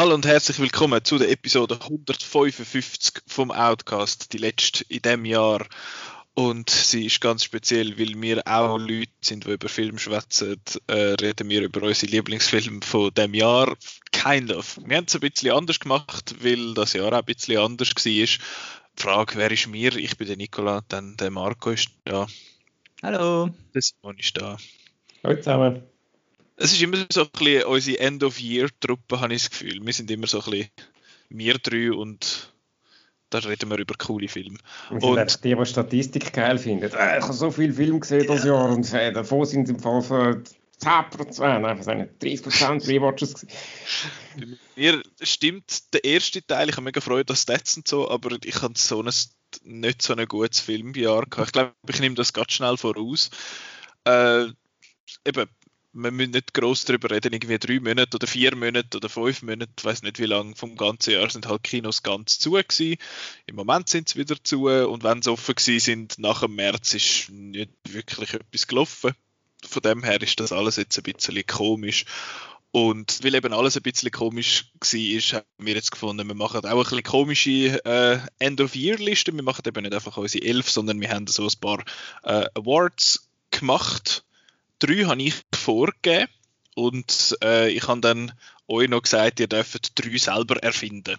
Hallo und herzlich willkommen zu der Episode 155 vom Outcast, die letzte in dem Jahr. Und sie ist ganz speziell, weil wir auch Leute sind, die über Film schwätzen. Äh, reden wir über unsere Lieblingsfilme von dem Jahr. Kind of. Wir haben es ein bisschen anders gemacht, weil das Jahr auch ein bisschen anders war. Die Frage, wer ist mir? Ich bin der Nicola, dann der Marco ist da. Hallo. Der Simon ist da. Hallo zusammen. Es ist immer so ein bisschen unsere End-of-Year-Truppe, habe ich das Gefühl. Wir sind immer so ein bisschen wir drei und da reden wir über coole Filme. Sind und die, die Statistik geil finden. Äh, ich habe so viele Filme gesehen das Jahr und äh, davon sind im Fall von 10%, nein, was 30% Rewatches Bei mir stimmt der erste Teil, ich habe mega Freude an Stats und so, aber ich habe so ein, nicht so ein gutes Filmjahr gehabt. Ich glaube, ich nehme das ganz schnell voraus. Äh, eben, wir müssen nicht groß darüber reden, irgendwie drei Monate oder vier Monate oder fünf Monate, ich weiß nicht wie lange vom ganzen Jahr sind halt Kinos ganz zu gewesen. Im Moment sind sie wieder zu und wenn sie offen gewesen sind, nach dem März ist nicht wirklich etwas gelaufen. Von dem her ist das alles jetzt ein bisschen komisch. Und weil eben alles ein bisschen komisch war, haben wir jetzt gefunden, wir machen auch ein bisschen komische äh, End-of-Year-Listen. Wir machen eben nicht einfach unsere elf, sondern wir haben so ein paar äh, Awards gemacht drei habe ich vorgegeben und äh, ich habe dann euch noch gesagt, ihr dürft drei selber erfinden.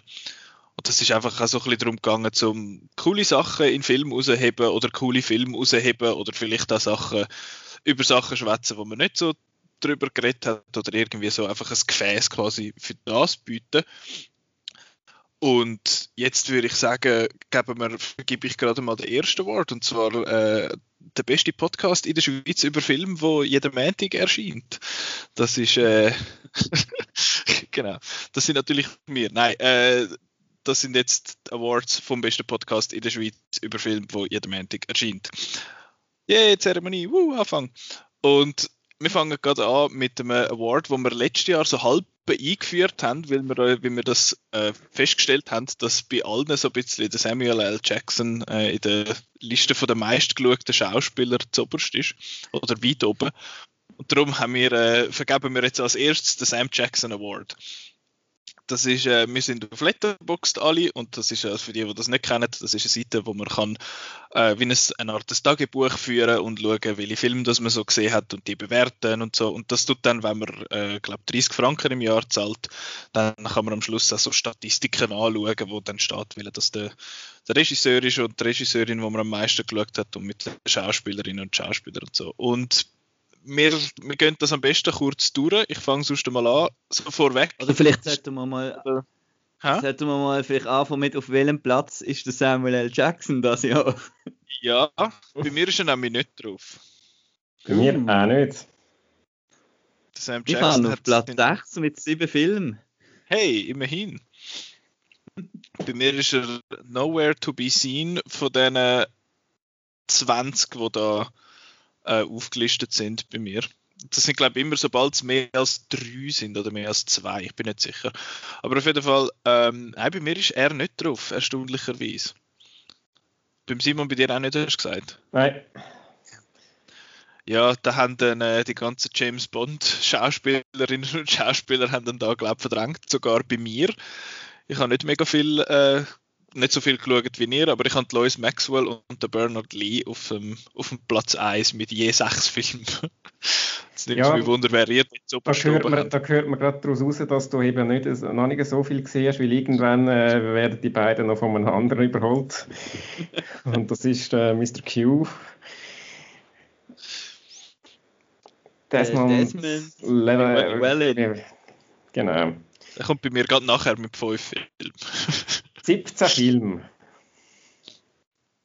Und das ist einfach auch so ein bisschen darum gegangen, um coole Sachen in Film rausheben oder coole Filme rausheben oder vielleicht auch Sachen über Sachen schwätzen, wo man nicht so drüber geredet hat oder irgendwie so einfach ein Gefäß quasi für das bieten. Und jetzt würde ich sagen, geben wir, gebe ich gerade mal den ersten Wort und zwar äh, der beste Podcast in der Schweiz über Film, wo jeden Montag erscheint. Das ist äh, genau. Das sind natürlich wir. Nein, äh, das sind jetzt Awards vom besten Podcast in der Schweiz über Film, wo jeden Montag erscheint. Yeah, Zeremonie, Woo, Anfang. Und wir fangen gerade an mit einem Award, wo wir letztes Jahr so halb eingeführt haben, weil wir, weil wir das äh, festgestellt haben, dass bei allen so ein bisschen der Samuel L. Jackson äh, in der Liste der meistgeschauten Schauspieler zuoberst ist. Oder weit oben. Und darum haben wir, äh, vergeben wir jetzt als erstes den Sam Jackson Award. Das ist, äh, wir sind auf Letterboxd alle und das ist äh, für die, die das nicht kennen, das ist eine Seite, wo man kann äh, wie ein, eine Art Tagebuch führen und schauen, welche Filme das man so gesehen hat und die bewerten und so. Und das tut dann, wenn man, äh, glaube 30 Franken im Jahr zahlt, dann kann man am Schluss auch so Statistiken anschauen, wo dann steht, weil das der, der Regisseur ist und die Regisseurin, wo man am meisten geschaut hat und mit den Schauspielerinnen und Schauspielern und so. Und wir, wir gehen das am besten kurz durch. Ich fange sonst mal an, so vorweg. Oder vielleicht sollten wir mal, Hä? sollten wir mal vielleicht anfangen mit, auf welchem Platz ist der Samuel L. Jackson das Jahr? Ja, bei mir ist er nämlich nicht drauf. Bei mir hm. auch nicht. Der Sam Jackson ich auf Platz 6 mit sieben Filmen. Hey, immerhin. bei mir ist er nowhere to be seen von diesen 20, die da äh, aufgelistet sind bei mir. Das sind, glaube ich, immer, sobald es mehr als drei sind oder mehr als zwei, ich bin nicht sicher. Aber auf jeden Fall, ähm, bei mir ist er nicht drauf, erstaunlicherweise. Beim Simon bei dir auch nicht, hast du gesagt? Nein. Ja, da haben dann äh, die ganzen James Bond Schauspielerinnen und Schauspieler haben dann da, glaube ich, verdrängt, sogar bei mir. Ich habe nicht mega viel äh, nicht so viel geschaut wie ihr, aber ich habe Lois Maxwell und den Bernard Lee auf dem, auf dem Platz 1 mit je sechs Filmen. Es nimmt ja, mich Wunder, wer ihr jetzt so da hört, man, da hört man gerade daraus raus, dass du eben nicht, noch nicht so viel gesehen hast, weil irgendwann äh, werden die beiden noch von einem anderen überholt. und das ist äh, Mr. Q. Desmond, Desmond Level, Genau. Er kommt bei mir gerade nachher mit fünf Filmen. 17 Filme.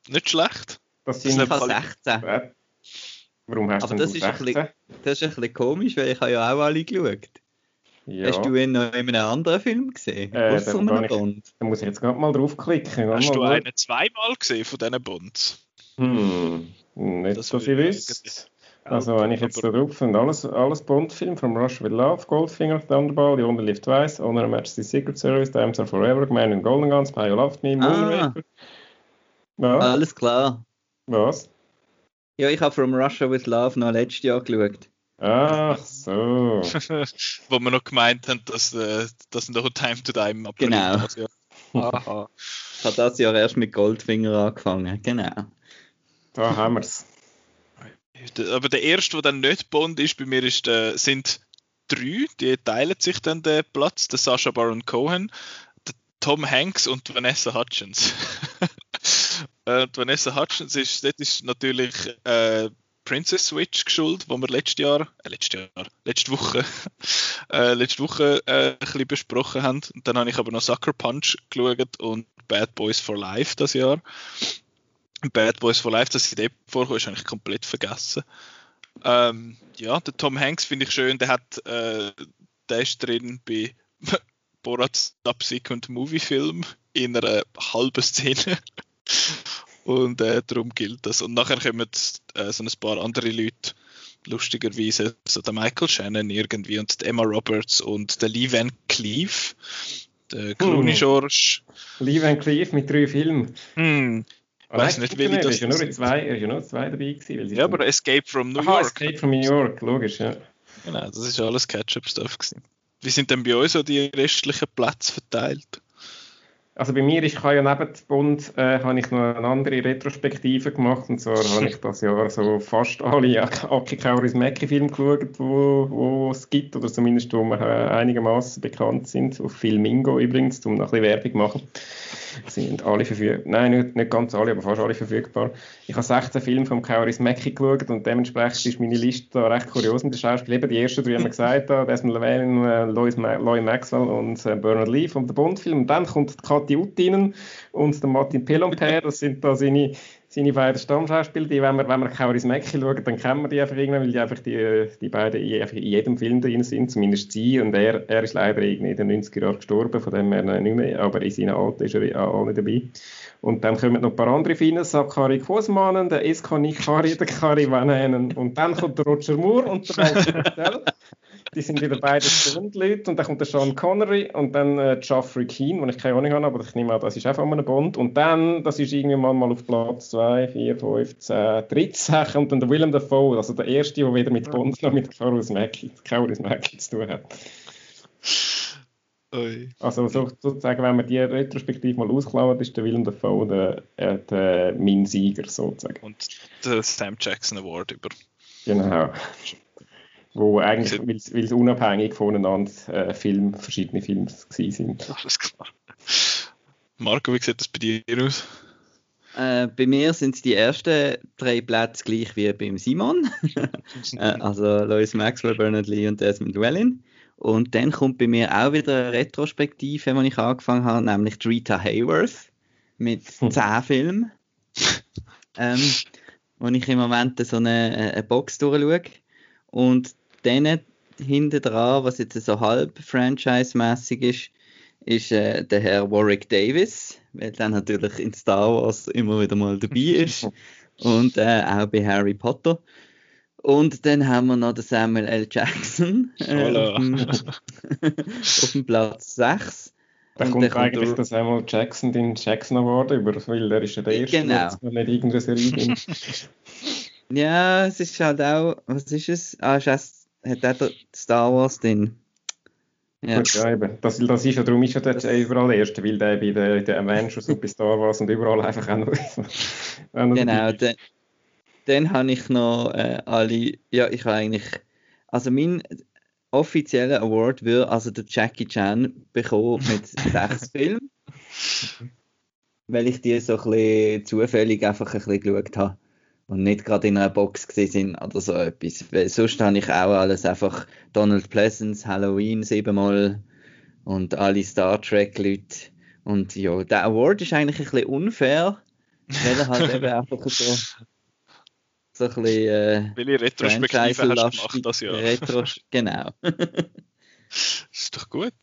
Nicht schlecht. Das sind ich 16. Warum hast Aber du das ist 16? Bisschen, das ist ein bisschen komisch, weil ich habe ja auch alle geschaut. Ja. Hast du ihn noch in einem anderen Film gesehen? Äh, da, muss ich jetzt gerade mal draufklicken. Hast du einen zweimal gesehen von diesen Bonds? Hm, nicht, das dass ich wüsste. Also wenn ich jetzt da drauf finde, alles, alles Bond-Film, From Russia with Love, Goldfinger, Thunderball, The Only Live Twice, Honor and Majesty Secret Service, Times Are Forever, Man in Golden Guns, Spy Who Loved Me, Moonraker. Ah, Alles klar. Was? Ja, ich habe From Russia with Love noch letztes Jahr geschaut. Ach so. Wo wir noch gemeint haben, dass äh, das noch Time to Die im April Genau. Das Jahr. Aha. Ich habe das Jahr erst mit Goldfinger angefangen, genau. Da haben wir es. Aber der erste, der dann nicht Bond ist, bei mir ist, äh, sind drei, die teilen sich dann den Platz, der Sasha Baron Cohen, der Tom Hanks und Vanessa Hutchins. äh, Vanessa Hutchins ist, das ist natürlich äh, Princess Switch geschult, wo wir letztes Jahr, äh, letztes Jahr, letzte Woche, äh, letzte Woche äh, ein bisschen besprochen haben. Und dann habe ich aber noch Sucker Punch geschaut und Bad Boys for Life das Jahr. Bad Boys for Life, dass sie dort vorkommt, ist eigentlich komplett vergessen. Ähm, ja, der Tom Hanks finde ich schön, der hat, äh, der ist drin bei Borat Subsequent Movie Film in einer halben Szene. Und äh, darum gilt das. Und nachher kommen äh, so ein paar andere Leute, lustigerweise, so der Michael Shannon irgendwie und Emma Roberts und der Lee Van Cleef, der Clooney hm. George. Lee Van Cleef mit drei Filmen. Hm. Ich weiß nicht, wie ich das. Er ist ja nur zwei, er ist ja nur zwei dabei gewesen. Ja, aber Escape from New Aha, York. Escape from New York, logisch, ja. Genau, das ist alles Ketchup-Stuff gewesen. Wie sind denn bei euch so die restlichen Plätze verteilt? Also bei mir ist, ich ja neben Bund äh, habe ich noch eine andere Retrospektive gemacht und zwar habe ich das Jahr so fast alle Aki Kauris Mackie Filme geschaut, wo, wo es gibt oder zumindest wo wir äh, einigermaßen bekannt sind auf Filmingo übrigens, um noch ein bisschen Werbung zu machen sind alle verfügbar. Nein, nicht, nicht, ganz alle, aber fast alle verfügbar. Ich habe 16 Filme von Kauris Mackie geschaut und dementsprechend ist meine Liste da recht kurios mit den Schauspielern. Die ersten drei haben wir gesagt, Desmond Llewellyn, äh, Lois Lois Maxwell und äh, Bernard Lee vom Bond-Film. Und dann kommt Kathi Uttinen und der Martin Pelomper, das sind da seine seine beiden Stammschauspieler, die, wenn wir, wenn wir Kauris Mäcki schauen, dann kennen wir die einfach irgendwann, weil die einfach die, die beiden in, jedem Film drin sind, zumindest sie. Und er, er ist leider in den 90er Jahren gestorben, von dem her nicht mehr, aber in seinen Alten ist er auch nicht dabei. Und dann kommen noch ein paar andere Filme, Sakari Kosmanen, der Esko Nikari, der Kari Vananen. Und dann kommt der Roger Moore und der Michael die sind wieder beide Bond-Leute und dann kommt der Sean Connery und dann äh, Geoffrey Keane, den ich keine Ahnung habe, aber ich nehme an, das ist auch von einem Bond und dann, das ist irgendwann mal auf Platz 2, 4, 5, 10, 13 kommt dann der Willem Dafoe, also der erste, der wieder mit Bond noch mit Carlos Mackie, Carlos Mackie zu tun hat. Ui. Also so, sozusagen, wenn man die retrospektiv mal ausklammert, ist der Willem Dafoe der, äh, der mein Sieger sozusagen. Und der Sam Jackson Award über. Genau wo eigentlich, weil es unabhängig voneinander äh, Film, verschiedene Filme sind. Alles klar. Marco, wie sieht das bei dir aus? Äh, bei mir sind es die ersten drei Plätze gleich wie beim Simon. äh, also Lois Maxwell, Bernard Lee und Desmond Llewellyn. Und dann kommt bei mir auch wieder eine Retrospektive, wenn ich angefangen habe, nämlich Rita Hayworth mit hm. zehn Filmen. ähm, wo ich im Moment so eine, eine Box durchschaue. Und dann hinten dran, was jetzt so halb franchise-mäßig ist, ist äh, der Herr Warwick Davis, weil der natürlich in Star Wars immer wieder mal dabei ist und äh, auch bei Harry Potter. Und dann haben wir noch den Samuel L. Jackson äh, auf, dem, auf, dem, Platz 6. Da und kommt eigentlich der Samuel Jackson den Jackson Award über, weil er ist ja der Erste, genau. der nicht irgendeine Serie Ja, es ist halt auch, was ist es? Ah, ist erst hat auch Star Wars drin. Ja. ja, eben. Das, das ist ja, darum ist ja dort überall erst, weil der bei den, den Avengers und bei Star Wars und überall einfach auch noch. auch noch genau, dann, dann habe ich noch äh, alle, ja, ich habe eigentlich, also mein offizieller Award würde also der Jackie Chan bekommen mit sechs Filmen, weil ich die so ein bisschen zufällig einfach ein bisschen geschaut habe und nicht gerade in einer Box gesehen oder so etwas. Weil sonst habe ich auch alles einfach Donald Pleasance, Halloween siebenmal und alle Star Trek Leute. Und ja, der Award ist eigentlich ein bisschen unfair, weil er halt eben einfach so so ein bisschen äh, Welche Retrospektive hast du gemacht das Jahr? Retro genau. ist doch gut.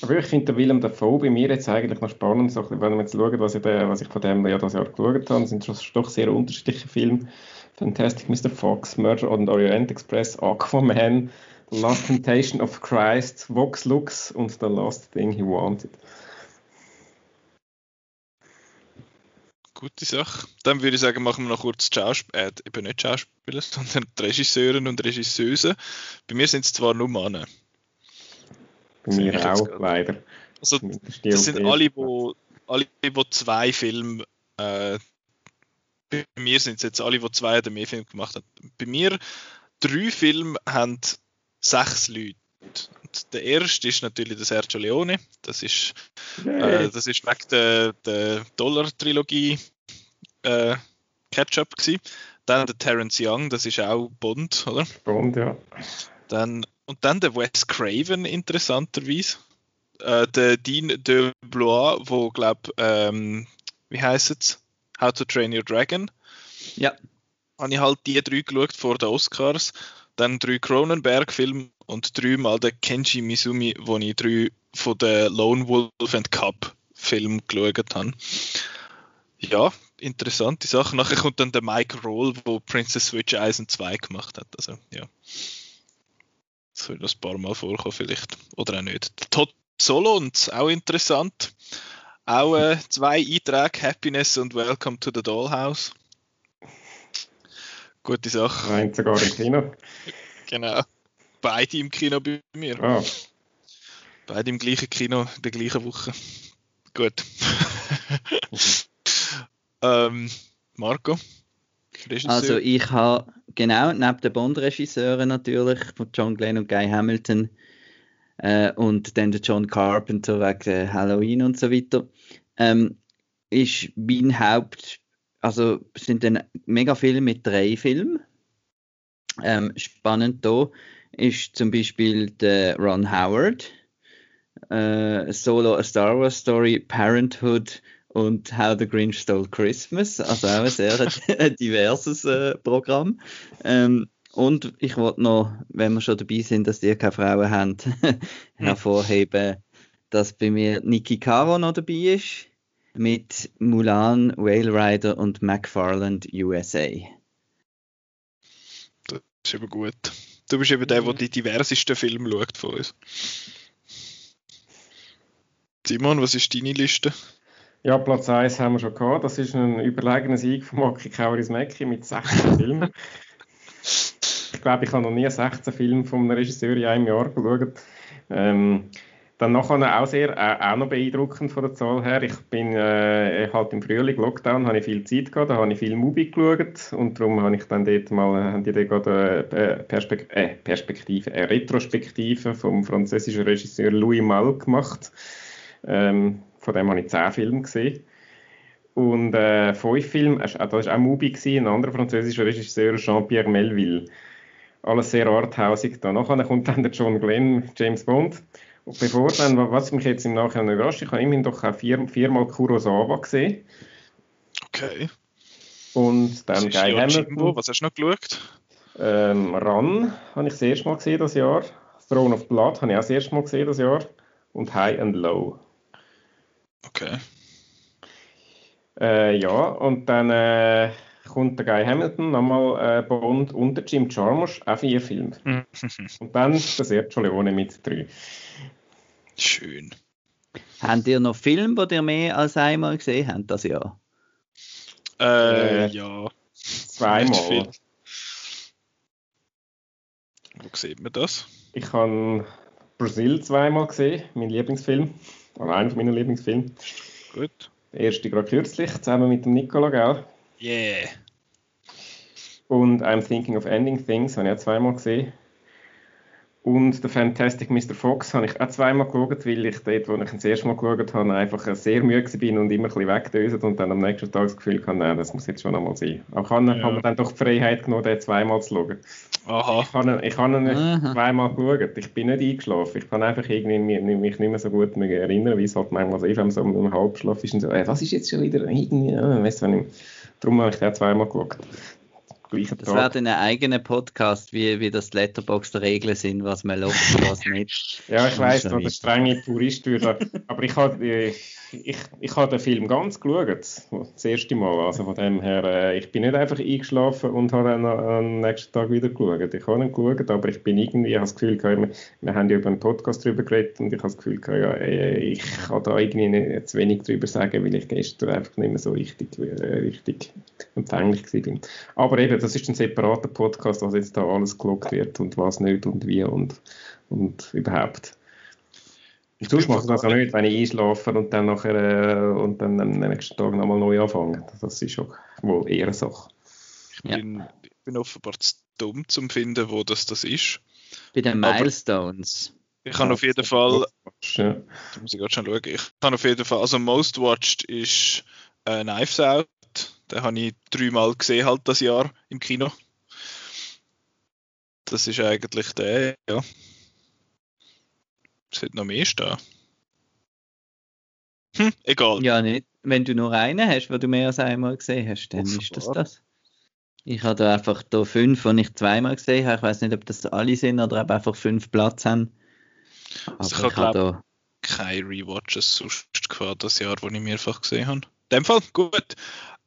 Aber ich finde den Willem Dafoe bei mir jetzt eigentlich noch spannend, so, wenn wir jetzt schauen, was ich, was ich von dem ja das Jahr geschaut habe, sind doch sehr unterschiedliche Filme. Fantastic Mr. Fox, Murder on the Orient Express, Aquaman, The Last Temptation of Christ, Vox Lux und The Last Thing He Wanted. Gute Sache. Dann würde ich sagen, machen wir noch kurz Schauspieler, äh, eben nicht Schauspieler, sondern Regisseuren und Regisseuse. Bei mir sind es zwar nur Männer. Bei mir auch, leider. Also, das sind alle, wo, alle, wo zwei Filme, äh, bei mir sind es jetzt alle, die zwei oder mehr Filme gemacht haben. Bei mir drei Filme haben sechs Leute. Und der erste ist natürlich der Sergio Leone. Das ist, äh, das ist wegen der, der Dollar-Trilogie äh, Ketchup gewesen. Dann der Terence Young, das ist auch Bond, oder? Bond, ja. Dann, und dann der Wes Craven, interessanterweise. Äh, der Dean de Blois, wo, glaube ähm, wie heißt es? How to Train Your Dragon. Ja. Habe ich halt die drei geschaut vor den Oscars. Dann drei Cronenberg-Filme und dreimal den Kenji Mizumi, wo ich drei von den Lone Wolf and Cub Film geschaut habe. Ja, interessante Sache. Nachher kommt dann der Mike Roll, wo Princess Switch 1 und 2 gemacht hat. Also, ja. Das das ein paar Mal vorkommen, vielleicht. Oder auch nicht. Todd Solons, auch interessant. Auch äh, zwei Einträge, Happiness und Welcome to the Dollhouse. Gute Sache. Nein, sogar im Kino. Genau. Beide im Kino bei mir. Ah, Beide im gleichen Kino, in der gleichen Woche. Gut. ähm, Marco? Also ich habe genau neben den Bond-Regisseuren natürlich von John Glenn und Guy Hamilton äh, und dann der John Carpenter wegen Halloween und so weiter, ähm, ist mein Haupt, also sind dann mega viele mit drei Filmen. Ähm, spannend da ist zum Beispiel der Ron Howard, äh, Solo A Star Wars Story, Parenthood und How the Grinch Stole Christmas, also auch ein sehr diverses äh, Programm. Ähm, und ich wollte noch, wenn wir schon dabei sind, dass die keine Frauen haben, hervorheben, dass bei mir Niki Caro noch dabei ist mit Mulan, Whale Rider und McFarland USA. Das ist eben gut. Du bist eben der, der die diversesten Filme schaut von uns. Simon, was ist deine Liste? Ja, Platz 1 haben wir schon gehabt. Das ist ein überlegener Sieg von Maki Kauris Mäcki mit 16 Filmen. ich glaube, ich habe noch nie 16 Filme von einem Regisseur in einem Jahr geschaut. Ähm, dann nachher auch sehr, äh, auch noch beeindruckend von der Zahl her. Ich bin äh, halt im Frühling, Lockdown, habe ich viel Zeit gehabt, da habe ich viel Movie geschaut und darum habe ich dann dort mal, die dort gerade eine Perspek äh, Perspektive, eine Retrospektive vom französischen Regisseur Louis Malle gemacht. Ähm, von dem habe ich zehn Filme gesehen. Und äh, fünf Filme, äh, das war auch Mubi, gewesen, ein anderer französischer Regisseur, Jean-Pierre Melville. Alles sehr arthausig. Danach kommt dann der John Glenn, James Bond. Und bevor dann, was mich jetzt im Nachhinein überrascht, ich habe immerhin doch auch vier, viermal Kurosawa gesehen. Okay. Und dann Guy? Hamilton. Was hast du noch geschaut? Ähm, Run habe ich das erste Mal gesehen das Jahr. Throne of Blood habe ich auch das erste Mal gesehen das Jahr. Und High and Low. Okay. Äh, ja, und dann äh, kommt der Guy Hamilton, nochmal äh, Bond und der Jim Jarmusch, auch vier Filme. Und dann der Sergio Leone mit drei. Schön. Habt ihr noch Filme, die ihr mehr als einmal gesehen habt das Jahr? Äh, Äh, ja. Zweimal. viel. Wo sieht man das? Ich habe Brasil zweimal gesehen, mein Lieblingsfilm. Oder einer meiner Lieblingsfilme. Gut. Der erste gerade kürzlich, zusammen mit dem Nicola, gell? Yeah. Und I'm Thinking of Ending Things habe ich auch zweimal gesehen. Und The Fantastic Mr. Fox habe ich auch zweimal geschaut, weil ich dort, wo ich ihn das erste Mal geschaut habe, einfach sehr müde bin und immer ein bisschen wegdöset und dann am nächsten Tag das Gefühl hatte, nein, das muss jetzt schon einmal sein. Aber ich habe, Ja. habe mir dann doch die Freiheit genommen, den zweimal zu schauen. Aha. Ich habe, ihn- ich habe ihn nicht zweimal geschaut. Ich bin nicht eingeschlafen. Ich kann einfach irgendwie mich, mich nicht mehr so gut mehr erinnern, wie es halt manchmal so ist, wenn man so im Halbschlaf ist und so, äh, was ist jetzt schon wieder irgendwie, ja, weißt du, wenn ich, darum habe ich den zweimal geschaut. Gleichen Das wäre dann ein eigener Podcast, wie, wie das Letterbox der Regeln sind, was man lobt und was nicht. Ja, ich weiss, dass der strenge Purist würde, aber ich habe ich, ich, ich habe den Film ganz geschaut, das erste Mal, also von dem her, äh, ich bin nicht einfach eingeschlafen und habe dann am nächsten Tag wieder geschaut. Ich habe ihn geschaut, aber ich bin irgendwie, ich habe das Gefühl, wir, wir haben ja über einen Podcast darüber geredet und ich habe das Gefühl, ja, äh, ich kann da irgendwie nicht zu wenig darüber sagen, weil ich gestern einfach nicht mehr so richtig, äh, richtig empfänglich war. Aber eben, das ist ein separater Podcast, was jetzt da alles gelockt wird und was nicht und wie und, und überhaupt. Ich Sonst mache ich das auch nicht, wenn ich einschlafe und dann nachher äh, und dann am nächsten Tag nochmal neu anfange. Das ist auch wohl eher eine Sache. Ich bin, ja. ich bin offenbar zu dumm zum finden, wo das, das ist. Bei den Milestones. Aber ich kann auf jeden Fall. Ja. Da muss ich gerade schon schauen. Ich kann auf jeden Fall. Also Most Watched ist äh, Knives Out. Den habe ich dreimal gesehen halt das Jahr im Kino. Das ist eigentlich der, ja. Es hat noch mehr stehen. Hm, egal. Ja, nicht. Wenn du nur einen hast, wo du mehr als einmal gesehen hast, dann Offenbar. ist das das. Ich habe da einfach da fünf, die ich zweimal gesehen habe. Ich weiß nicht, ob das alle sind oder ob einfach fünf Platz haben. Also ich, ich habe da keine Rewatches sonst gehabt, das Jahr, wo ich mehrfach gesehen habe. In dem Fall, gut.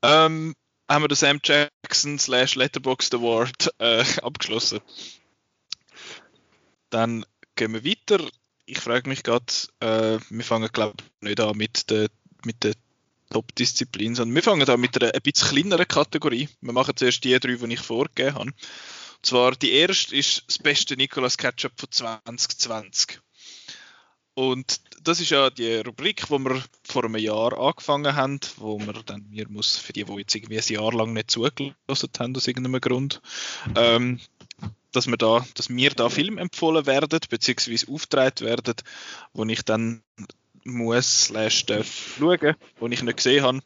Ähm, haben wir den Sam Jackson slash Letterboxd Award äh, abgeschlossen. Dann gehen wir weiter ich frage mich gerade, äh, wir fangen glaube ich nicht an mit der, mit der Top-Disziplin, sondern wir fangen an mit einer ein bisschen kleineren Kategorie. Wir machen zuerst die drei, die ich vorgegeben habe. Und zwar die erste ist das beste Nicolas Ketchup von 2020. Und das ist ja die Rubrik, wo wir vor einem Jahr angefangen haben, wo wir dann, mir muss, für die, die jetzt irgendwie ein Jahr lang nicht zugelassen haben, aus irgendeinem Grund, ähm, dass wir da, dass mir da Film empfohlen werden, beziehungsweise aufgetragen werden, wo ich dann muss slash schauen, wo ich nicht gesehen habe.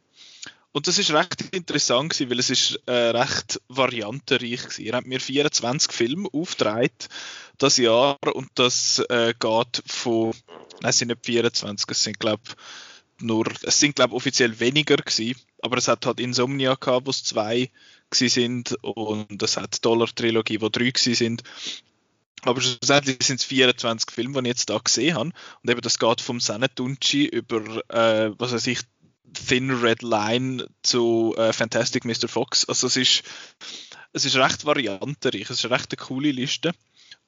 Und das ist recht interessant gewesen, weil es ist äh, recht variantenreich gewesen. Ihr habt mir 24 Filme aufgetragen das Jahr und das äh, geht von, nein, es sind nicht 24, es sind glaube nur, es sind glaube offiziell weniger gewesen, aber es hat halt Insomnia gehabt, wo es zwei sind und es hat Dollar-Trilogie, wo drei sind. Aber schlussendlich sind es 24 Filme, die ich jetzt da gesehen habe. Und eben das geht vom Senetunci über, äh, was weiß ich, Thin Red Line zu äh, Fantastic Mr. Fox. Also es ist, es ist recht variantenreich, es ist eine recht eine coole Liste.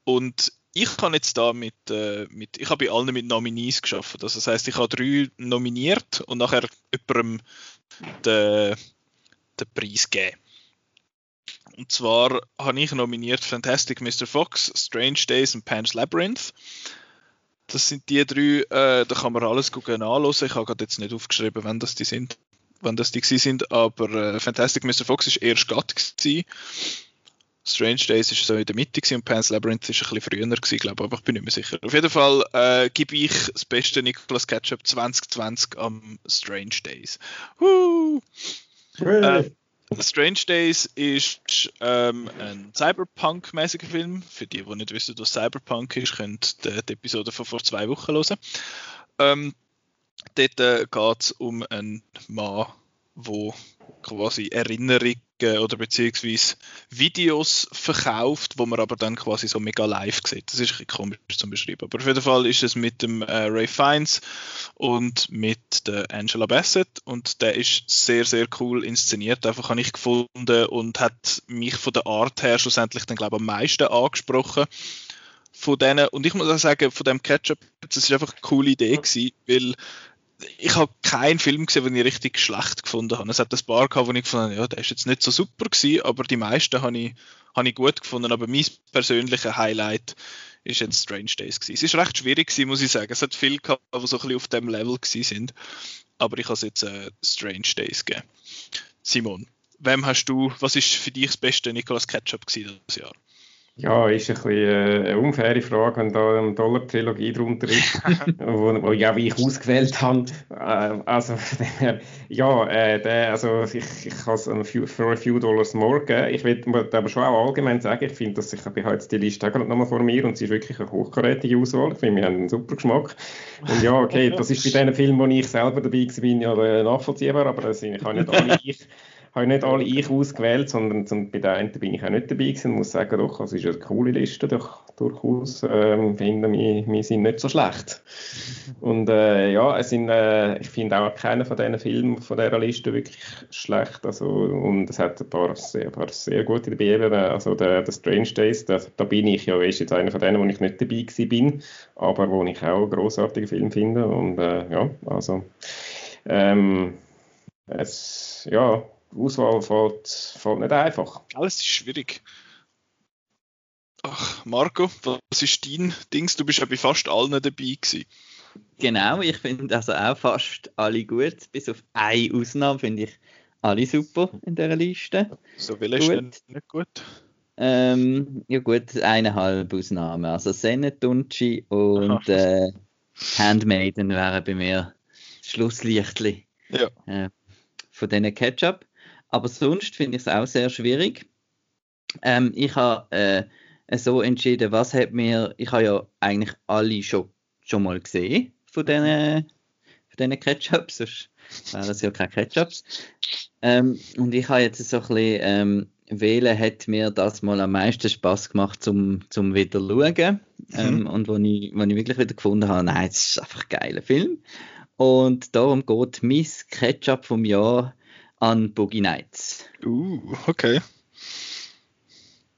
Und ich kann jetzt da mit, äh, mit ich habe bei allen mit Nominees geschafft. Also das heißt, ich habe drei nominiert und nachher jemandem den, den Preis gegeben. Und zwar habe ich nominiert Fantastic Mr. Fox, Strange Days und Pan's Labyrinth. Das sind die drei, äh, da kann man alles gucken anhören. Ich habe gerade jetzt nicht aufgeschrieben, wann das die sind, wann das die sind, aber äh, Fantastic Mr. Fox ist erst gerade gewesen. Strange Days ist so in der Mitte gewesen und Pan's Labyrinth ist ein bisschen früher gewesen, glaube ich, aber ich bin nicht mehr sicher. Auf jeden Fall äh, gebe ich das beste Nicolas Ketchup 2020 am Strange Days. Uh. Hey. Strange Days ist ähm, ein Cyberpunk-mäßiger Film. Für die, die nicht wissen, was Cyberpunk ist, könnt ihr die Episode von vor zwei Wochen hören. Ähm, dort äh, geht es um einen Mann, der quasi Erinnerungen oder beziehungsweise Videos verkauft, wo man aber dann quasi so mega live sieht. Das ist ein komisch zu beschreiben. Aber auf jeden Fall ist es mit dem äh, Ray Fiennes und mit der Angela Bassett und der ist sehr, sehr cool inszeniert. Einfach habe ich gefunden und hat mich von der Art her schlussendlich dann glaube ich am meisten angesprochen von denen. Und ich muss auch sagen, von dem Ketchup, das ist einfach eine coole Idee gewesen, weil ich habe keinen Film gesehen, den ich richtig schlecht gefunden habe. Es hat ein paar gehabt, wo ich gefunden habe, ja, der ist jetzt nicht so super gewesen, aber die meisten habe ich, habe ich gut gefunden. Aber mein persönlicher Highlight ist jetzt Strange Days gewesen. Es ist recht schwierig gewesen, muss ich sagen. Es hat viele gehabt, die so ein bisschen auf dem Level gewesen sind. Aber ich habe es jetzt äh, Strange Days gegeben. Simon, wem hast du, was ist für dich das beste Nicolas Ketchup gewesen dieses Jahr? Ja, ist ein bisschen äh, eine unfaire Frage, wenn da eine Dollar-Trilogie drunter ist, wo, wo ja, wie ich ausgewählt habe. Äh, also, ja, äh, der, also ich, ich kann es für ein few Dollars more geben. Ich will aber schon auch allgemein sagen, ich finde, dass ich habe jetzt die Liste gerade nochmal vor mir und sie ist wirklich eine hochkarätige Auswahl. Ich finde, wir haben einen super Geschmack. Und ja, okay, das ist bei diesen Filmen, wo ich selber dabei war, ja nachvollziehbar, aber das sind, ich habe nicht alle ich habe nicht alle ich ausgewählt, sondern zum, bei den einen bin ich auch nicht dabei gewesen. Ich muss sagen, doch, es ist eine coole Liste, doch, durchaus. Ähm, finde, wir, wir sind nicht so schlecht. Und äh, ja, es sind, äh, ich finde auch keiner von diesen Filmen von dieser Liste wirklich schlecht. Also, und es hat ein paar sehr, paar sehr gute dabei. Also der, der Strange Days, da, da bin ich ja, ist jetzt einer von denen, wo ich nicht dabei gewesen bin, aber wo ich auch einen grossartigen Film finde. Und äh, ja, also ähm, es, ja, Auswahl fällt, fällt nicht einfach. Alles ist schwierig. Ach, Marco, was ist dein Dings? Du bist ja bei fast allen dabei gewesen. Genau, ich finde also auch fast alle gut, bis auf eine Ausnahme finde ich alle super in dieser Liste. So will ist denn nicht gut? Ähm, ja gut, eineinhalb Ausnahmen. Also Senetunci und äh, Handmaiden wären bei mir Schlusslichtli ja. äh, von diesen Ketchup. Aber sonst finde ich es auch sehr schwierig. Ähm, ich habe äh, so entschieden, was hat mir, ich habe ja eigentlich alle schon, schon mal gesehen von diesen, von diesen Ketchups, sonst wären es ja keine Ketchups. Ähm, und ich habe jetzt so ein bisschen ähm, wählen, hat mir das mal am meisten Spaß gemacht zum, zum wieder schauen. Mhm. Ähm, und wo ich, wo ich wirklich wieder gefunden habe, nein, es ist einfach ein geiler Film. Und darum geht Miss Ketchup vom Jahr an Boogie Nights. Uh, okay.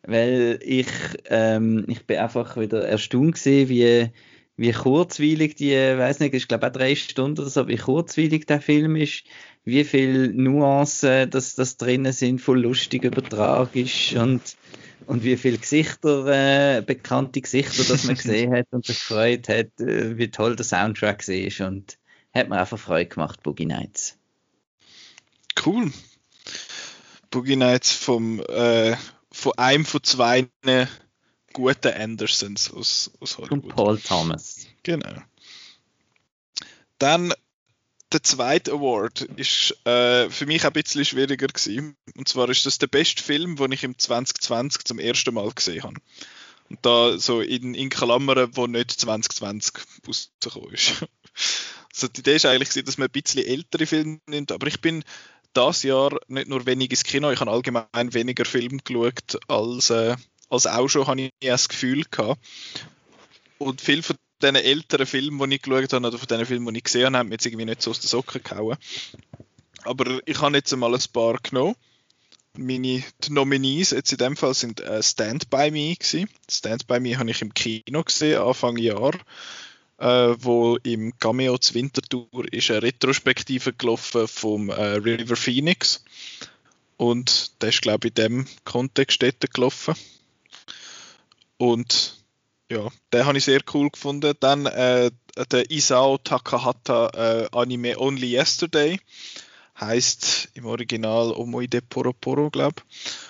Weil ich, ähm, ich bin einfach wieder erstaunt gesehen, wie, wie kurzweilig die, weiß nicht, ich glaube auch drei Stunden oder so, wie kurzweilig der Film ist, wie viele Nuancen das, das drinnen sind, voll lustig übertragisch und, und wie viele Gesichter, äh, bekannte Gesichter, das man gesehen hat und sich gefreut hat, äh, wie toll der Soundtrack ist und hat mir einfach Freude gemacht, Boogie Nights. Cool. Boogie Nights vom, äh, von einem von zwei guten Andersons aus, aus Hollywood. Und Paul Thomas. Genau. Dann der zweite Award ist äh, für mich ein bisschen schwieriger gewesen. Und zwar ist das der beste Film, den ich im 2020 zum ersten Mal gesehen habe. Und da so in, in Klammern, wo nicht 2020 rausgekommen ist. also die Idee ist eigentlich, dass man ein bisschen ältere Filme nimmt, aber ich bin das Jahr nicht nur wenig ins Kino, ich habe allgemein weniger Filme geschaut als, äh, als auch schon, habe ich das Gefühl gehabt. Und viele von diesen älteren Filmen, die ich geschaut habe, oder von diesen Filmen, die ich gesehen habe, haben mir jetzt irgendwie nicht so aus den Socken gehauen. Aber ich habe jetzt mal ein paar genommen. Meine Nominees jetzt in dem Fall sind äh, Stand By Me gewesen. Stand By Me habe ich im Kino gesehen, Anfang Jahr äh, wo im Cameo zur Wintertour ist eine Retrospektive gelaufen vom äh, River Phoenix. Und der ist glaube ich in dem Kontext dort gelaufen. Und ja, den habe ich sehr cool gefunden. Dann äh, der Isao Takahata äh, Anime Only Yesterday. Heißt im Original Omoide Poro Poro, glaube ich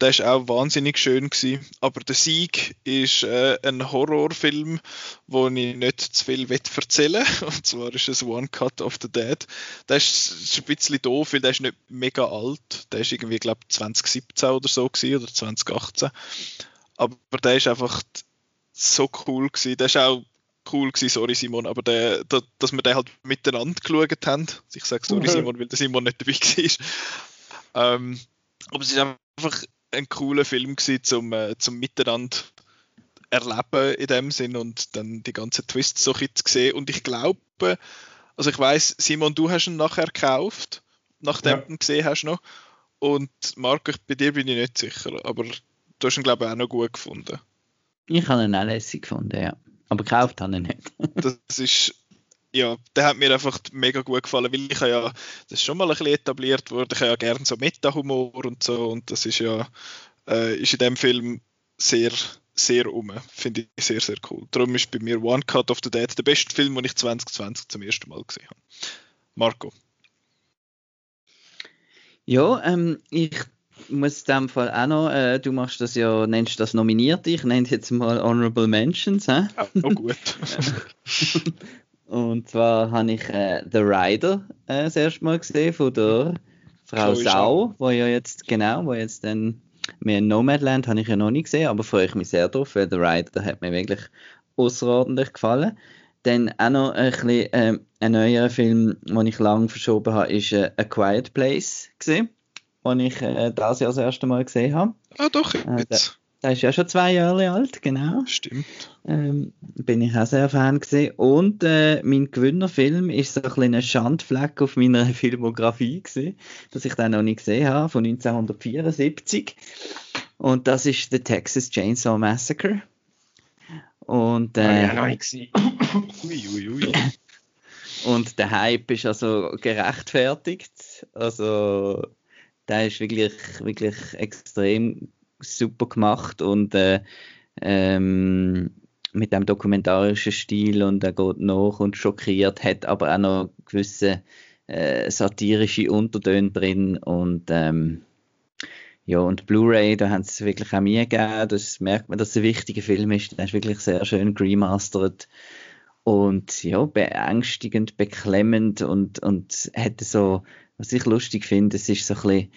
der ist auch wahnsinnig schön gewesen. Aber der Sieg ist äh, ein Horrorfilm, wo ich nicht zu viel erzählen will. Und zwar ist es One Cut of the Dead. Der ist, ist ein bisschen doof, weil der ist nicht mega alt. Der ist irgendwie, glaube ich, 2017 oder so gewesen, oder 2018. Aber der ist einfach so cool gewesen. Der ist auch cool gewesen, sorry Simon, aber der, der, dass wir den halt miteinander geschaut haben. Ich sage sorry mhm. Simon, weil der Simon nicht dabei war. Ähm, aber es ist einfach ein cooler Film gewesen, zum, äh, zum Miteinander erleben in dem Sinn und dann die ganzen Twists so ein zu sehen. Und ich glaube, also ich weiß, Simon, du hast ihn nachher gekauft, nachdem ja. du ihn gesehen hast noch. Und Marco, bei dir bin ich nicht sicher, aber du hast ihn glaube ich auch noch gut gefunden. Ich habe ihn auch lässig gefunden, ja. Aber gekauft habe ich ihn nicht. das ist ja, der hat mir einfach mega gut gefallen, weil ich ja, das ist schon mal ein bisschen etabliert worden, ich habe ja gerne so Meta-Humor und so und das ist ja, äh, ist in dem Film sehr, sehr um. Finde ich sehr, sehr cool. Darum ist bei mir One Cut of the Dead der beste Film, den ich 2020 zum ersten Mal gesehen habe. Marco. Ja, ähm, ich muss in dem Fall auch noch, äh, du machst das ja, nennst das nominiert, ich nenne es jetzt mal Honorable Mentions. Äh? Oh, oh gut. Und zwar habe ich äh, The Rider äh, das erste Mal gesehen von der Frau Chloe Sau, wo ja jetzt, genau, wo jetzt dann, mir Nomadland habe ich ja noch nicht gesehen, aber freue ich mich sehr drauf, weil The Rider, der hat mir wirklich außerordentlich gefallen. Dann auch noch ein, bisschen, äh, ein neuer Film, den ich lange verschoben habe, ist äh, A Quiet Place gesehen. den ich äh, das Jahr das erste Mal gesehen habe. Ah, doch, Äh, jetzt. Der ist ja schon zwei Jahre alt, genau. Stimmt. Ähm, bin ich auch sehr Fan gewesen. Und äh, mein Gewinnerfilm ist so ein kleiner Schandfleck auf meiner Filmografie gewesen, dass ich den noch nicht gesehen habe, von 1974. Und das ist The Texas Chainsaw Massacre. Und, äh, noch nicht gesehen. Ui, ui, ui. und der Hype ist also gerechtfertigt. Also der ist wirklich, wirklich extrem super gemacht und äh, ähm, mit dem dokumentarischen Stil und er geht nach und schockiert, hat aber auch noch gewisse äh, satirische Untertöne drin und ähm, ja, und Blu-ray, da haben sie es wirklich auch mir gegeben. Das merkt man, dass es ein wichtiger Film ist. Der ist wirklich sehr schön remastert und ja, beängstigend, beklemmend und, und hätte so, was ich lustig finde, es ist so ein bisschen,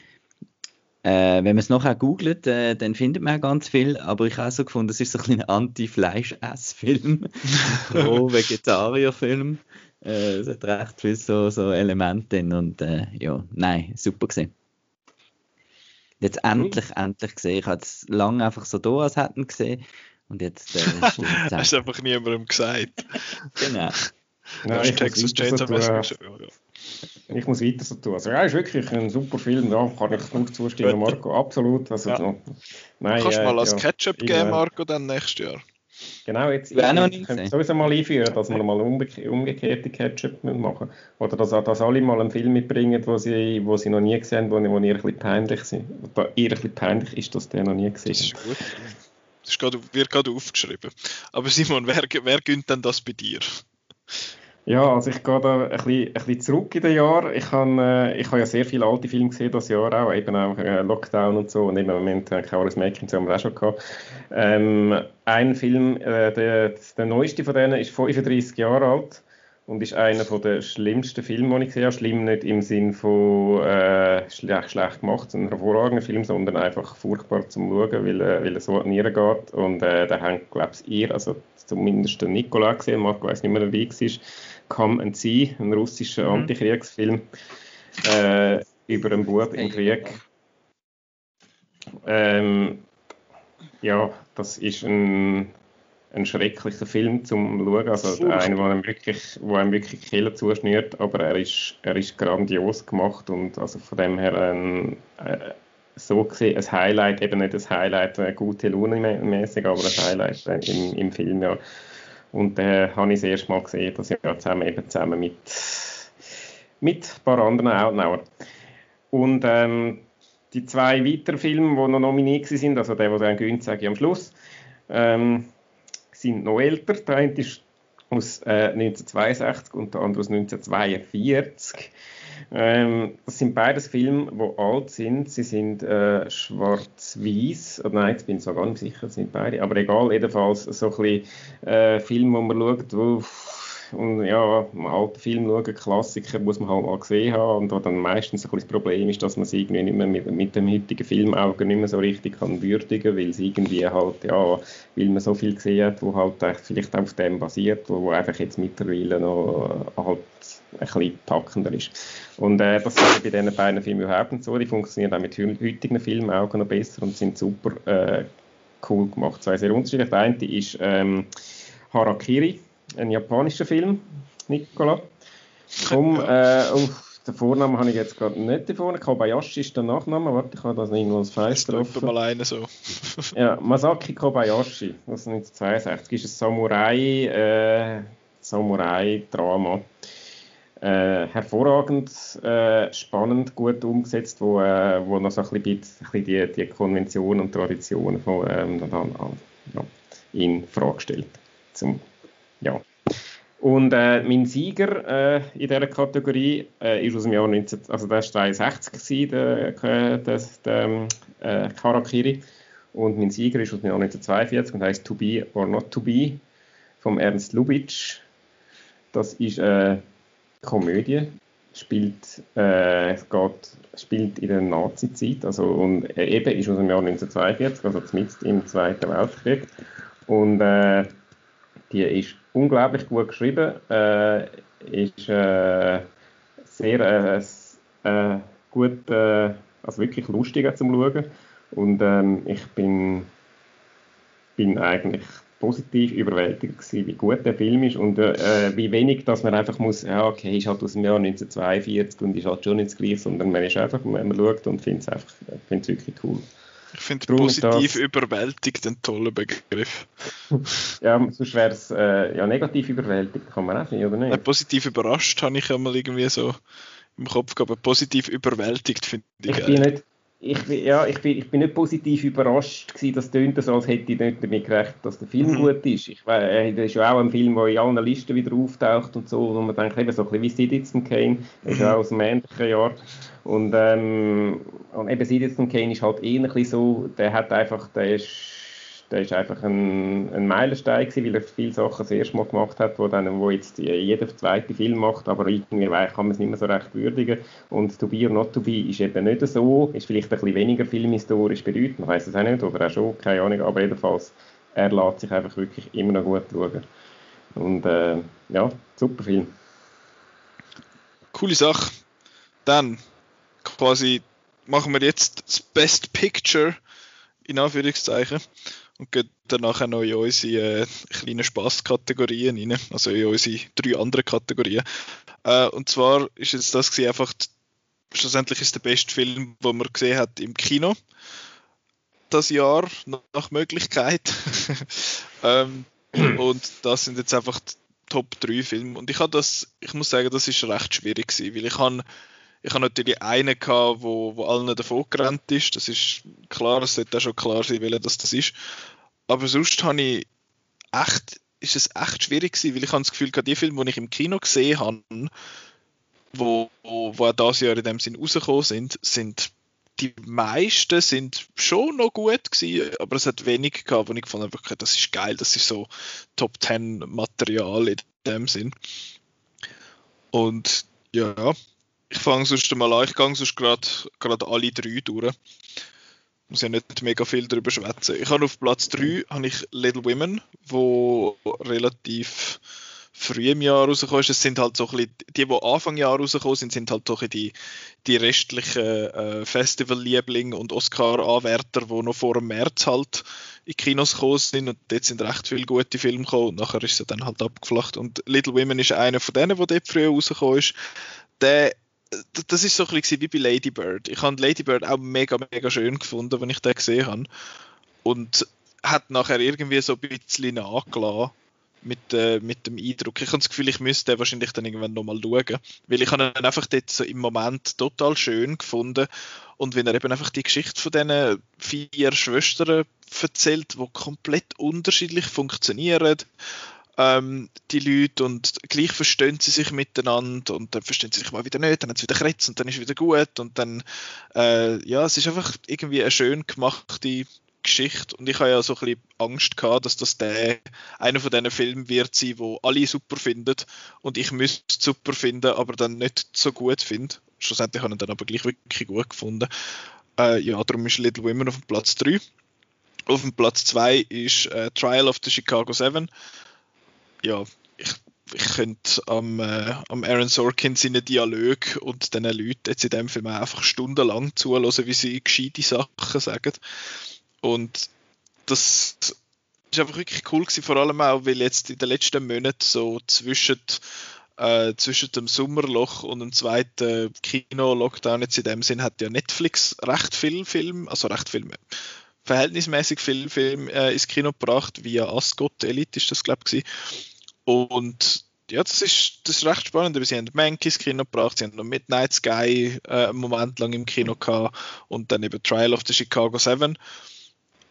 äh, wenn man es nachher googelt, äh, dann findet man auch ganz viel, aber ich habe auch so gefunden, es ist so ein Anti-Fleisch-Ess-Film, Pro-Vegetarier-Film. Äh, es hat recht viel so, so Elemente drin und äh, ja, nein, super gesehen. Jetzt endlich, endlich gesehen. Ich habe es lange einfach so da, als hätten gesehen. Und jetzt äh, Hast du einfach niemandem gesagt. Genau. Nein, ich, Texas Chainsaw Massacre ich muss weiter so tun. Also, ja, ist wirklich ein super Film, da kann ich nur zustimmen, Gut. Marco, absolut. Also, Ja. so, nein, Kannst du äh, mal als ja, Ketchup geben, irgendwann- Marco, dann nächstes Jahr. Genau, jetzt Ich noch ich könnte sowieso mal einführen, dass wir mal umgeke umgekehrte Ketchup machen. Oder dass, dass alle mal einen Film mitbringen, wo sie, wo sie noch nie gesehen haben, wo, wo ihr ein bisschen peinlich sind. Oder ihr ein bisschen peinlich ist, dass der noch nie gesehen Das ist gut. Das ist gerade, wird gerade aufgeschrieben. Aber Simon, wer, wer gönnt denn das bei dir? Ja, also ich gehe da ein bisschen, ein bisschen zurück in den Jahr. Ich habe äh, ich habe ja sehr viele alte Filme gesehen das Jahr auch, eben auch äh, Lockdown und so und im Moment äh, Chaos Making, so haben wir auch schon gehabt. Ähm, ein Film, äh, der, der neueste von denen ist 35 Jahre alt und ist einer der schlimmsten Filme, die ich gesehen habe. Schlimm nicht im Sinn von äh, schlecht, schlecht gemacht, ein hervorragender Film, sondern einfach furchtbar zum Schauen, weil, äh, weil er so an die geht. Und äh, da haben, glaube ich, ihr, also zumindest der Nikola gesehen, Marco weiß nicht mehr, es ist, Come and See, ein russischer Mhm. Antikriegsfilm äh, über einen Bub im Krieg. Ähm, ja, das ist ein, ein schrecklicher Film zum Schauen. Also einer, der einem wirklich, wo einem wirklich Kehle zuschnürt, aber er ist, er ist grandios gemacht und also von dem her ein, äh, so gesehen ein Highlight, eben nicht ein Highlight, äh, gute Laune mä- mäßig, aber ein Highlight im, im Film, ja. Und äh, habe ich das erste Mal gesehen, das Jahr zusammen, eben zusammen mit, mit ein paar anderen Outnauer. Und ähm, die zwei weiteren Filme, die noch nominiert sind, also der, dann gönnt, sage ich am Schluss, ähm, sind noch älter. Der eine ist aus äh, 1962 und der andere aus 1942. Ähm, das sind beides Filme, die alt sind. Sie sind äh, schwarz-weiß. Oder nein, jetzt bin ich so gar nicht sicher, das sind beide. Aber egal, jedenfalls so ein bisschen äh, Filme, wo man schaut, wo und ja, einen alten Film schauen, Klassiker muss man halt mal gesehen haben und wo dann meistens ein das Problem ist, dass man es irgendwie nicht mehr mit, mit dem heutigen Filmauge nicht mehr so richtig kann würdigen, weil es irgendwie halt, ja, weil man so viel gesehen hat, wo halt vielleicht auf dem basiert, wo, wo einfach jetzt mittlerweile noch äh, halt ein bisschen packender ist. Und äh, das ist bei diesen beiden Filmen überhaupt nicht so. Die funktionieren auch mit heu- heutigen Filmaugen noch besser und sind super äh, cool gemacht. Zwei sehr unterschiedlich. Der eine ist ähm, Harakiri, ein japanischer Film, Nicola. Um, äh, oh, den Vornamen habe ich jetzt gerade nicht davon. Kobayashi ist der Nachname. Warte, ich habe das irgendwo als Ist etwa drauf. mal einer so. Ja, Masaki Kobayashi, aus 1962, ist ein Samurai, äh, Samurai-Drama. Äh, hervorragend, äh, spannend, gut umgesetzt, wo, äh, wo noch so ein bisschen, die, die Konventionen und Traditionen von ähm, dann, ja, in Frage stellt. Zum, ja. Und äh, mein Sieger äh, in dieser Kategorie äh, ist aus dem Jahr 19, also der ist 63 gewesen, der, äh, das, der ähm, äh, Karakiri. Und mein Sieger ist aus dem Jahr 1942 und heißt To Be or Not To Be vom Ernst Lubitsch. Das ist eine Komödie, spielt, äh, es geht, spielt in der Nazi-Zeit, also und äh, eben ist aus dem Jahr 1942, also zumindest im Zweiten Weltkrieg. Und äh, die ist unglaublich gut geschrieben, äh, ist äh, sehr äh, gut also wirklich lustiger zum Schauen. Und ähm, ich bin, bin eigentlich positiv überwältigt gewesen, wie gut der Film ist und äh, wie wenig, dass man einfach muss, ja okay, ist halt aus dem Jahr 1942 und ist halt schon nicht das Gleiche, sondern man ist einfach, man schaut und findet es einfach, findet wirklich cool. Ich finde positiv das, überwältigt ein toller Begriff. ja, sonst wäre es äh, ja negativ überwältigt, kann man auch nicht, oder nicht? positiv überrascht habe ich einmal irgendwie so im Kopf gehabt, positiv überwältigt finde ich. Ich bin nicht, ich, ja, ich, bin, ich bin nicht positiv überrascht gewesen, das tönt so, als hätte ich nicht damit gerechnet, dass der Film mhm. gut ist. Ich weiß, äh, das ist ja auch ein Film, der in allen Listen wieder auftaucht und so, und man denkt eben so ein bisschen wie Citizen Kane, das ist ja mhm. auch aus dem ähnlichen Jahr. Und, ähm, und eben Citizen Kane ist halt bisschen so, der hat einfach, der ist der ist einfach ein, ein Meilenstein gewesen, weil er viele Sachen das erste Mal gemacht hat, wo, dann, wo jetzt jeder zweite Film macht, aber irgendwie kann man es nicht mehr so recht würdigen. Und To Be or Not To Be ist eben nicht so, ist vielleicht ein bisschen weniger filmhistorisch bedeutend, ich weiß es auch nicht, oder auch schon, keine Ahnung, aber jedenfalls, er lässt sich einfach wirklich immer noch gut schauen. Und äh, ja, super Film. Coole Sache. Dann quasi machen wir jetzt das Best Picture in Anführungszeichen und gehen dann nachher noch in unsere äh, kleinen Spaßkategorien rein, also in unsere drei andere Kategorien. Äh, und zwar ist jetzt das einfach, schlussendlich ist der beste Film, den man gesehen hat im Kino das Jahr nach Möglichkeit. ähm, und das sind jetzt einfach die Top 3 Filme. Und ich das, ich muss sagen, das ist recht schwierig gewesen, weil ich habe ich habe natürlich einen gehabt, wo, wo allen davon gerannt ist. Das ist klar, es sollte auch schon klar sein, welcher das, das ist. Aber sonst habe ich echt, ist es echt schwierig gewesen, weil ich habe das Gefühl, die Filme, die ich im Kino gesehen habe, wo, wo, wo auch dieses Jahr in dem Sinn rausgekommen sind, sind die meisten sind schon noch gut gewesen, aber es hat wenig gehabt, wo ich gefunden habe, das ist geil, das ist so Top 10 Material in dem Sinn. Und ja, ich fange sonst mal an, ich gehe sonst gerade alle drei durch. Ich muss ja nicht mega viel darüber schwätzen. Ich habe auf Platz 3 habe ich Little Women, wo relativ früh im Jahr rausgekommen ist. Es sind halt so ein bisschen, die, die Anfang Jahr rausgekommen sind, sind halt so die, die restlichen äh, Festival-Lieblinge und Oscar-Anwärter, die noch vor dem März halt in Kinos gekommen sind und dort sind recht viele gute Filme gekommen und nachher ist sie dann halt abgeflacht und Little Women ist einer von denen, der dort früher rausgekommen ist. Der das ist so ein bisschen wie bei Lady Bird. Ich habe Lady Bird auch mega, mega schön gefunden, wenn ich den gesehen habe. Und hat nachher irgendwie so ein bisschen nachgelassen mit, äh, mit dem Eindruck. Ich habe das Gefühl, ich müsste wahrscheinlich dann irgendwann nochmal schauen. Weil ich habe ihn einfach dort so im Moment total schön gefunden. Und wenn er eben einfach die Geschichte von diesen vier Schwestern erzählt, die komplett unterschiedlich funktionieren ähm, die Leute und gleich verstehen sie sich miteinander und dann verstehen sie sich mal wieder nicht, dann haben sie wieder Kretz und dann ist es wieder gut und dann, äh, ja, es ist einfach irgendwie eine schön gemachte Geschichte und ich habe ja so ein bisschen Angst gehabt, dass das der, einer von diesen Filmen wird sein, wo alle super finden und ich müsste es super finden, aber dann nicht so gut finde. Schlussendlich habe ich dann aber gleich wirklich gut gefunden. Äh, ja, darum ist Little Women auf dem Platz 3. Auf dem Platz 2 ist äh, Trial of the Chicago 7 ja, ich, ich könnte am, äh, am Aaron Sorkin seine Dialog und diesen Leuten jetzt in dem Film einfach stundenlang zuhören, wie sie gescheite Sachen sagen. Und das ist einfach wirklich cool gewesen, vor allem auch, weil jetzt in den letzten Monaten so zwischen äh, zwischen dem Sommerloch und dem zweiten Kino-Lockdown jetzt in dem Sinn hat ja Netflix recht viel Film, also recht viel verhältnismäßig viel Film äh, ins Kino gebracht, via Ascot Elite ist das glaube ich und ja, das ist, das ist recht spannend. Sie haben Mankey ins Kino gebracht, sie haben noch Midnight Sky äh, einen Moment lang im Kino gehabt und dann eben Trial of the Chicago 7.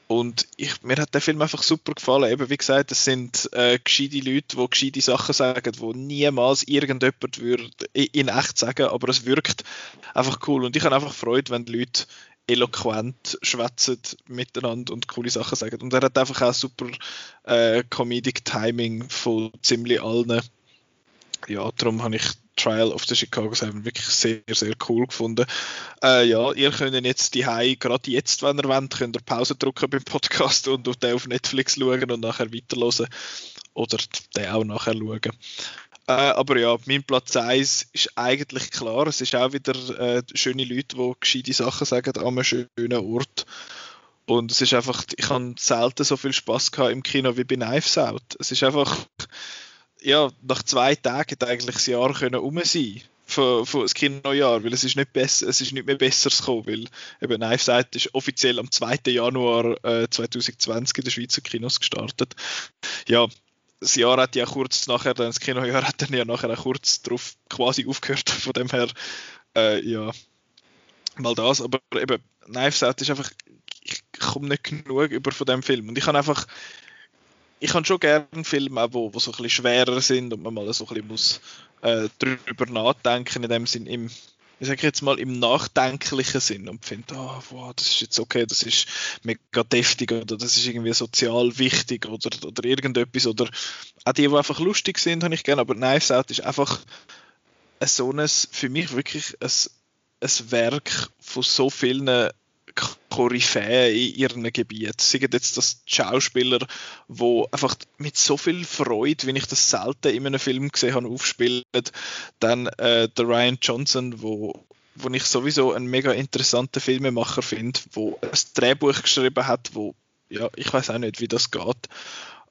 Und ich, mir hat der Film einfach super gefallen. Eben, wie gesagt, es sind äh, gescheite Leute, die gescheite Sachen sagen, die niemals irgendjemand würde in echt sagen, aber es wirkt einfach cool. Und ich habe einfach Freude, wenn die Leute eloquent schwätzen miteinander und coole Sachen sagen. Und er hat einfach auch super äh, Comedic Timing von ziemlich allen. Ja, darum habe ich Trial of the Chicago 7 wirklich sehr, sehr cool gefunden. Äh, ja, ihr könnt jetzt die Hai gerade jetzt, wenn ihr wollt, könnt ihr Pause drücken beim Podcast und auf den auf Netflix schauen und nachher weiterhören oder den auch nachher schauen. Aber ja, mein Platz 1 ist eigentlich klar. Es ist auch wieder äh, schöne Leute, die gescheite Sachen sagen an einem schönen Ort. Und es ist einfach, ich habe selten so viel Spaß gehabt im Kino wie bei Knives Out. Es ist einfach, ja, nach zwei Tagen hätte eigentlich das Jahr können um sein für, für das Kinojahr, weil es ist nicht besser, es ist nicht mehr besseres gekommen, weil eben Knives Out ist offiziell am 2. Januar äh, 2020 in den Schweizer Kinos gestartet. Ja, das Jahr hat ja kurz nachher, das Kinojahr hat dann ja nachher kurz drauf quasi aufgehört, von dem her, äh, ja, mal das, aber eben, Knives Out ist einfach, ich komme nicht genug über von dem Film. Und ich kann einfach, ich habe schon gerne Filme, wo, wo so ein bisschen schwerer sind und man mal so ein bisschen muss äh, drüber nachdenken, in dem Sinn, im, ich sage jetzt mal im nachdenklichen Sinn und finde, oh, wow, das ist jetzt okay, das ist mega deftig oder das ist irgendwie sozial wichtig oder, oder irgendetwas oder auch die, die einfach lustig sind, habe ich gerne, aber Knives Out ist einfach so ein, für mich wirklich ein, ein Werk von so vielen Koryphäen in ihrem Gebiet. Seien jetzt das Schauspieler, wo einfach mit so viel Freude, wie ich das selten in einem Film gesehen habe, aufspielen. Dann äh, der Ryan Johnson, wo, wo ich sowieso einen mega interessanten Filmemacher finde, wo ein Drehbuch geschrieben hat, wo ja, ich weiß auch nicht, wie das geht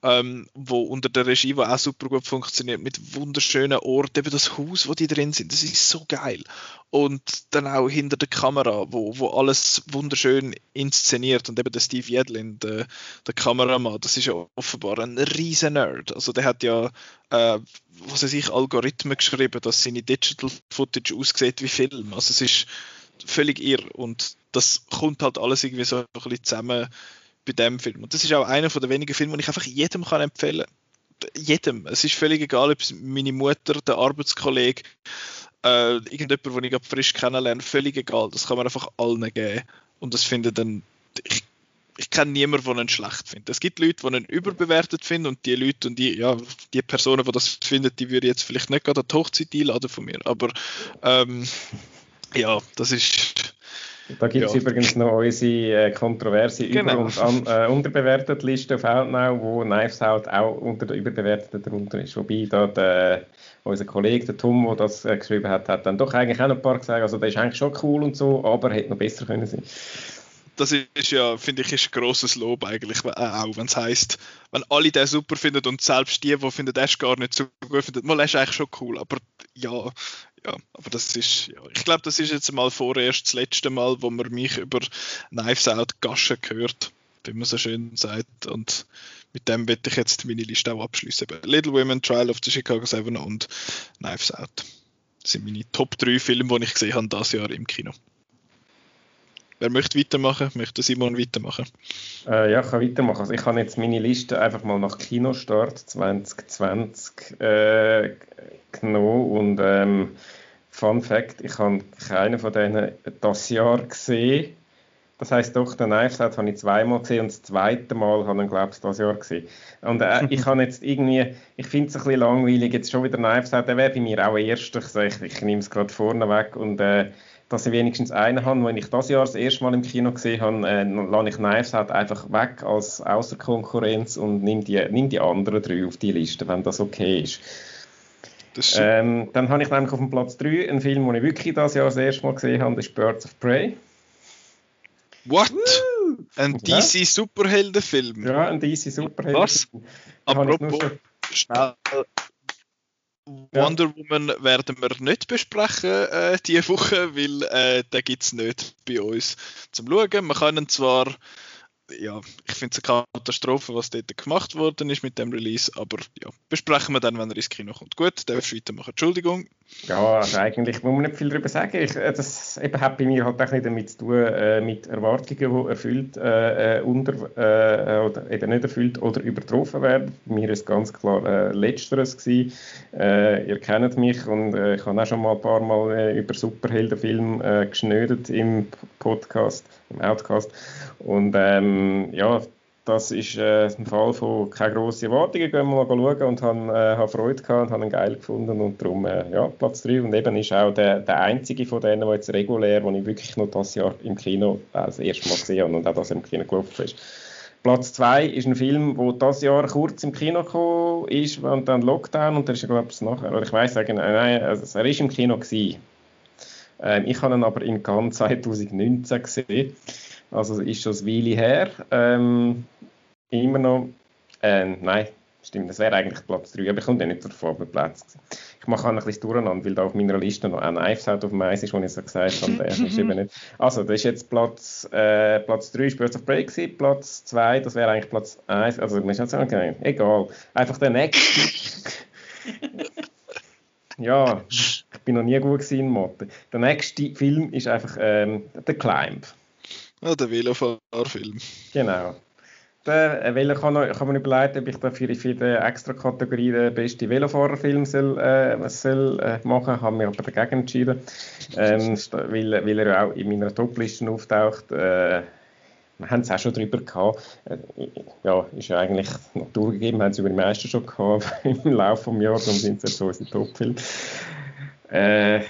ähm, wo unter der Regie, wo auch super gut funktioniert, mit wunderschönen Orten, eben das Haus, wo die drin sind, das ist so geil. Und dann auch hinter der Kamera, wo, wo alles wunderschön inszeniert und eben der Steve Yedlin, der, der Kameramann, das ist ja offenbar ein riesen Nerd. Also der hat ja, äh, was weiß ich, Algorithmen geschrieben, dass seine Digital Footage aussieht wie Film. Also es ist völlig irr und das kommt halt alles irgendwie so ein bisschen zusammen bei dem Film. Und das ist auch einer von den wenigen Filmen, den ich einfach jedem kann empfehlen kann. Jedem. Es ist völlig egal, ob es meine Mutter, der Arbeitskollege, äh, irgendjemand, den ich gerade frisch kennenlerne, völlig egal. Das kann man einfach allen geben. Und das finde dann. Ich, ich kenne niemanden, der ihn schlecht findet. Es gibt Leute, die ihn überbewertet finden und die Leute und die, ja, die Personen, die das finden, die würde jetzt vielleicht nicht gerade an die Hochzeit einladen von mir. Aber ähm, ja, das ist da gibt es ja. übrigens noch unsere äh, kontroverse genau. Über- und an, äh, unterbewertete Liste auf Outnow, wo Knives Out auch unter der überbewerteten darunter ist. Wobei da der, unser Kollege, der Tom, der das äh, geschrieben hat, hat dann doch eigentlich auch noch ein paar gesagt, also der ist eigentlich schon cool und so, aber hätte noch besser können sein das ist ja, finde ich, ist ein grosses Lob eigentlich, äh, auch wenn es heisst, wenn alle den super finden und selbst die, die finden, Ash gar nicht so gut finden, mal ist eigentlich schon cool, aber ja, ja, aber das ist, ja, ich glaube, das ist jetzt mal vorerst das letzte Mal, wo man mich über Knives Out Gaschen hört, wie man so schön sagt. Und mit dem werde ich jetzt meine Liste auch abschließen. Little Women, Trial of the Chicago Seven und Knives Out. Das sind meine Top 3 Filme, die ich gesehen habe dieses Jahr im Kino. Wer möchte weitermachen? Möchte Simon weitermachen? Äh, ja, ich kann weitermachen. Also ich habe jetzt meine Liste einfach mal nach Kinostart 2020 äh, genommen und ähm, Fun Fact, ich habe keinen von denen das Jahr gesehen. Das heisst doch, den Knives Out habe ich zweimal gesehen und das zweite Mal habe ich, glaube ich, das Jahr gesehen. Und äh, ich habe jetzt irgendwie, ich finde es ein bisschen langweilig, jetzt schon wieder Knives Out, der wäre bei mir auch erster, ich, ich nehme es gerade vorne weg und äh, dass ich wenigstens einen habe, wenn ich das Jahr das erste Mal im Kino gesehen habe, äh, lasse ich Knives Out einfach weg als Außerkonkurrenz und nehme die, nimm die anderen drei auf die Liste, wenn das okay ist. Ähm, dann habe ich nämlich auf dem Platz 3 einen Film, den ich wirklich das Jahr das erste Mal gesehen habe, das ist Birds of Prey. What? Woo! Ein DC Superheldenfilm? Ja, ein DC Superheldenfilm. Was? Apropos, schnell. Wonder Woman werden wir nicht besprechen äh, diese Woche, weil äh, den gibt es nicht bei uns zum Schauen. Wir können zwar ja, ich finde es eine Katastrophe, was dort gemacht worden ist mit dem Release, aber ja, besprechen wir dann, wenn er ins Kino kommt. Gut, darfst du weitermachen. Entschuldigung. Ja, also eigentlich muss man nicht viel darüber sagen. Ich, äh, das eben hat bei mir halt auch nicht damit zu tun, äh, mit Erwartungen, die erfüllt äh, äh, unter, äh, oder eben nicht erfüllt oder übertroffen werden. Bei mir ist ganz klar äh, Letzteres gewesen. Äh, ihr kennt mich und äh, ich habe auch schon mal ein paar Mal äh, über Superheldenfilme äh, geschnödet im Podcast, im Outcast. Und ähm, ja, das ist äh, ein Fall von keine grossen Erwartungen. Gehen wir mal schauen und haben, äh, haben Freude gehabt und haben ihn geil gefunden und darum äh, ja, Platz 3. Und eben ist auch der, der einzige von denen, der jetzt regulär, den ich wirklich noch das Jahr im Kino äh, das erste Mal gesehen habe und auch das im Kino gelaufen ist. Platz 2 ist ein Film, der dieses Jahr kurz im Kino gekommen ist und dann Lockdown und der ist, glaube ich, nachher, oder ich weiß sagen, nein, also er ist im Kino gewesen. Ähm, ich habe ihn aber in Cannes 2019 gesehen, also ist schon ein Weile her. Ähm, immer noch, äh, nein, stimmt, das wäre eigentlich Platz 3, aber ich komme dann nicht davon, aber Platz ich mache ein bisschen durcheinander, weil da auf meiner Liste noch ein Knives Out auf dem Eis ist, wo ich so gesagt habe, der ist eben nicht. Also, das ist jetzt Platz, äh, Platz 3 ist Birds of Prey gewesen, Platz 2, das wäre eigentlich Platz 1, also man ist jetzt okay, egal. Einfach der nächste. ja, bin noch nie gut gewesen in Mathe. Der nächste Film ist einfach ähm, The Climb. Ah, der Velofahrfilm. Genau. Der, äh, kann, kann man überlegen, ob ich dafür für die extra Kategorie den besten Velofahrerfilm soll, äh, soll äh, machen habe mir aber dagegen entschieden, ähm, weil, weil er ja auch in meiner Topliste auftaucht. Äh, wir haben es auch schon drüber gehabt. Äh, ja, ist ja eigentlich Natur gegeben, wir haben es über die meisten schon gehabt im Laufe des Jahres, darum sind es so unsere Topfilme. Äh,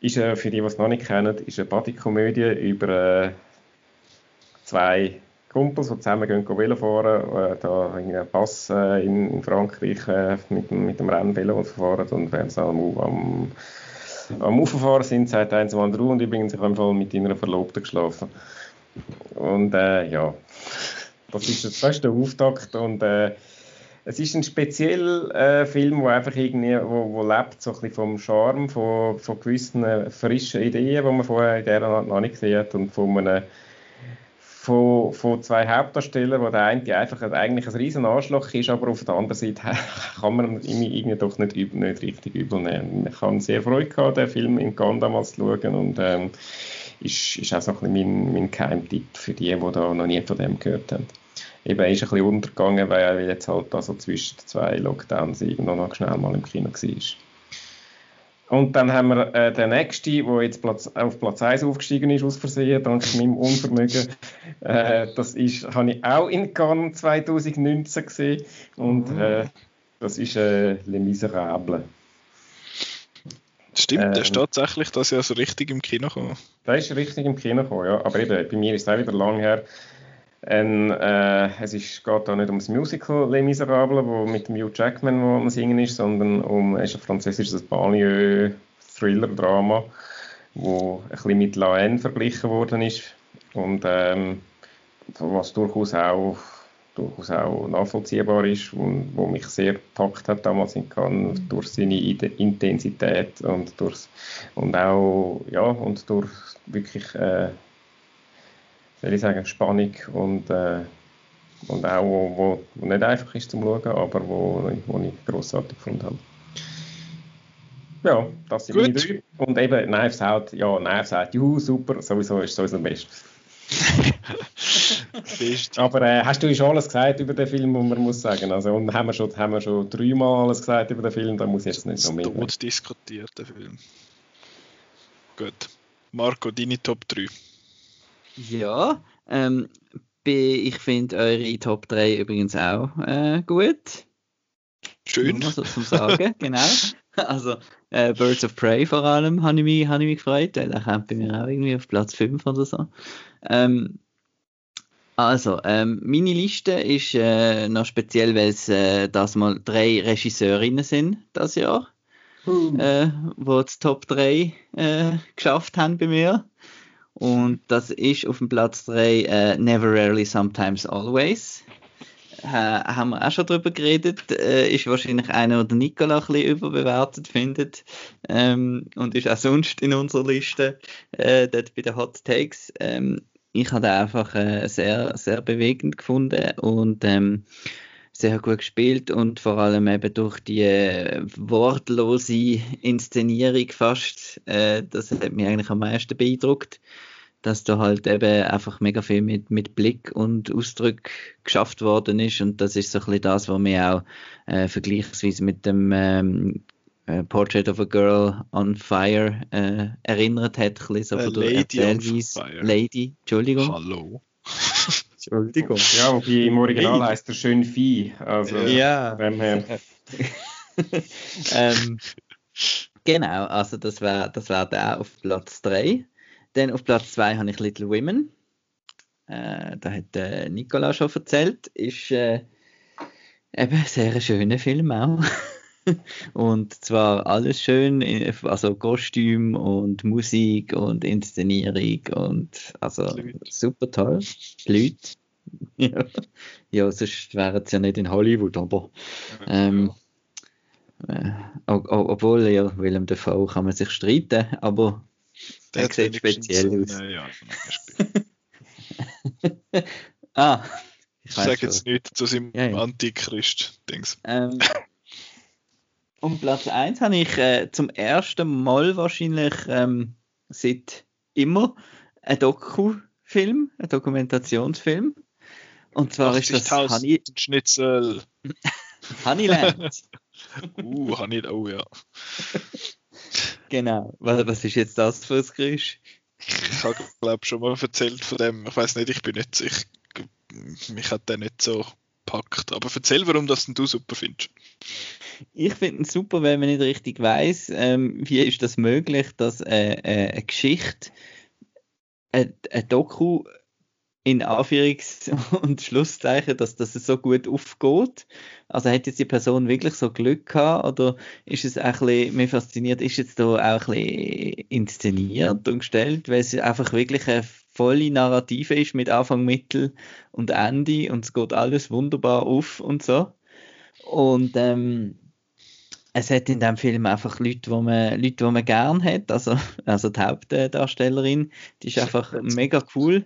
ist für die, die es noch nicht kennen, ist eine Bodykomödie über äh, zwei Kumpels, die zusammen gehen Velo fahren, äh, da einen Pass äh, in, in, Frankreich äh, mit, mit dem Rennvelo fahren und während sie am, am, am Auffahren sind, sagt eins zum anderen und übrigens, ich habe im Fall mit ihrer Verlobten geschlafen. Und äh, ja, das ist, das ist der Auftakt und äh, es ist ein spezieller äh, Film, der einfach irgendwie, wo, wo lebt so ein bisschen vom Charme, von, von gewissen äh, frischen Ideen, die man vorher in dieser Art noch nicht gesehen hat und von einem von, von zwei Hauptdarstellern, wo der eine einfach eigentlich ein riesen Arschloch ist, aber auf der anderen Seite kann man ihn irgendwie doch nicht, übel, nicht richtig übel nehmen. Ich habe sehr Freude gehabt, den Film in Cannes damals zu schauen und ähm, ist, ist auch so ein bisschen mein, mein Geheimtipp für die, die da noch nie von dem gehört haben. Eben, er ist ein bisschen untergegangen, weil er jetzt halt also zwischen zwei Lockdowns irgendwo noch schnell mal im Kino war. Und dann haben wir äh, den nächsten, der jetzt Platz, auf Platz 1 aufgestiegen ist, aus Versehen, dank meinem Unvermögen. Äh, das ist, habe ich auch in Cannes 2019 gesehen. Und mhm. äh, das ist äh, Les Miserables. Stimmt, ähm, der ist tatsächlich das ja so richtig im Kino gekommen. Der ist richtig im Kino gekommen, ja. Aber eben, bei mir ist es auch wieder lang her. Ein, äh, es ist, geht da nicht um das Musical Les Miserables, wo mit dem Hugh Jackman wo am Singen ist, sondern um es ist ein französisches Banlieue-Thriller-Drama, wo ein bisschen mit La Haine verglichen worden ist und ähm, was durchaus auch durchaus auch nachvollziehbar ist und wo mich sehr gepackt hat damals in Cannes durch seine Intensität und durch und auch ja und durch wirklich äh, soll ich sagen, Spannung und, äh, und auch, wo, wo, wo, nicht einfach ist zum Schauen, aber wo, wo ich grossartig gefunden habe. Ja, das sind meine drei. Und eben Knives Out, ja, Knives Out, juhu, super, sowieso ist sowieso am besten. Aber äh, hast du schon alles gesagt über den Film, was man muss sagen? Also, und haben wir schon, haben wir schon dreimal alles gesagt über den Film, da muss ich jetzt nicht noch mehr. Tot diskutiert, der Film. Gut. Marco, deine Top 3. Ja, ähm, ich finde eure Top 3 übrigens auch äh, gut. Schön. Nur so zum Sagen, genau. Also äh, Birds of Prey vor allem habe ich mich, hab ich mich gefreut, weil der kommt bei mir auch irgendwie auf Platz 5 oder so. Ähm, also, ähm, meine Liste ist äh, noch speziell, weil es äh, das mal drei Regisseurinnen sind das Jahr, uh. äh, wo die Top 3 äh, geschafft haben bei mir. Und das ist auf dem Platz 3 äh, Never Rarely, Sometimes Always. Äh, haben wir auch schon drüber geredet. Äh, ist wahrscheinlich einer, der Nicola ein bisschen überbewertet findet. Ähm, und ist auch sonst in unserer Liste äh, dort bei den Hot Takes. Ähm, ich habe einfach äh, sehr, sehr bewegend gefunden und ähm, sehr gut gespielt und vor allem eben durch die äh, wortlose Inszenierung fast, äh, das hat mich eigentlich am meisten beeindruckt, dass da halt eben einfach mega viel mit, mit Blick und Ausdruck geschafft worden ist und das ist so ein bisschen das, was mir auch äh, vergleichsweise mit dem ähm, äh, Portrait of a Girl on Fire äh, erinnert hat, ein bisschen so von der Erzählweise. Lady, Entschuldigung. Hallo. Entschuldigung. Ja, wobei im Original heißt er schön Vieh. Also ja. ähm, genau, also das wäre das wär der auf Platz 3. Dann auf Platz 2 habe ich Little Women. äh, da hat äh, Nicola schon erzählt, ist äh, eben ein sehr schöner Film auch. und zwar alles schön, also Kostüm und Musik und Inszenierung und also super toll. Die Leute. ja. ja, sonst wären sie ja nicht in Hollywood, aber ähm, äh, obwohl ja, Willem Dafoe kann man sich streiten, aber der sieht speziell aus. Ja, ja, ah, ich sage jetzt nicht zu seinem ja, ja. Antichrist-Dings. Ähm, um Platz 1 habe ich äh, zum ersten Mal wahrscheinlich ähm, seit immer einen Doku-Film, einen Dokumentationsfilm. Und zwar ist das Honey... Schnitzel. Honeyland. uh, Honey, oh ja. genau. Was, was ist jetzt das für ein Geräusch? Ich habe, glaube schon mal erzählt von dem. Ich weiß nicht, ich bin nicht sicher. Mich hat der nicht so packt. Aber erzähl, warum das du super findest. Ich finde es super, wenn man nicht richtig weiß, ähm, wie ist das möglich, dass äh, äh, eine Geschichte, ein, ein Doku in Anführungs- und Schlusszeichen, dass das so gut aufgeht. Also hat jetzt die Person wirklich so Glück gehabt oder ist es auch ein bisschen, mir fasziniert, ist jetzt da auch ein bisschen inszeniert und gestellt, weil es einfach wirklich eine volle Narrative ist mit Anfang, Mittel und Ende und es geht alles wunderbar auf und so. Und ähm, es hat in dem Film einfach Leute, wo man, Leute, die man gern hat. Also, also die Hauptdarstellerin, die ist einfach mega cool.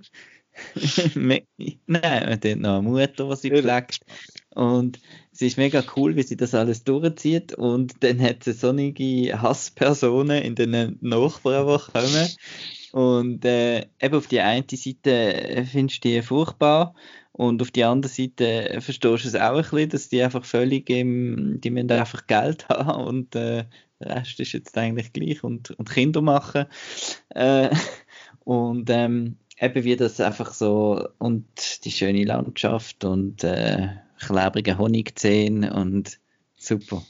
Nein, man hat noch eine Mutter, die sie pflegt. Und sie ist mega cool, wie sie das alles durchzieht. Und dann hat sie sonnige Hasspersonen in den Nachbarn, die kommen. Und äh, eben auf die eine Seite findest du die furchtbar. Und auf die andere Seite verstehst du es auch ein bisschen, dass die einfach völlig im, die müssen einfach Geld haben und äh, der Rest ist jetzt eigentlich gleich und, und Kinder machen. Äh, und ähm, eben wie das einfach so und die schöne Landschaft und äh, klebrige Honigzähne und super.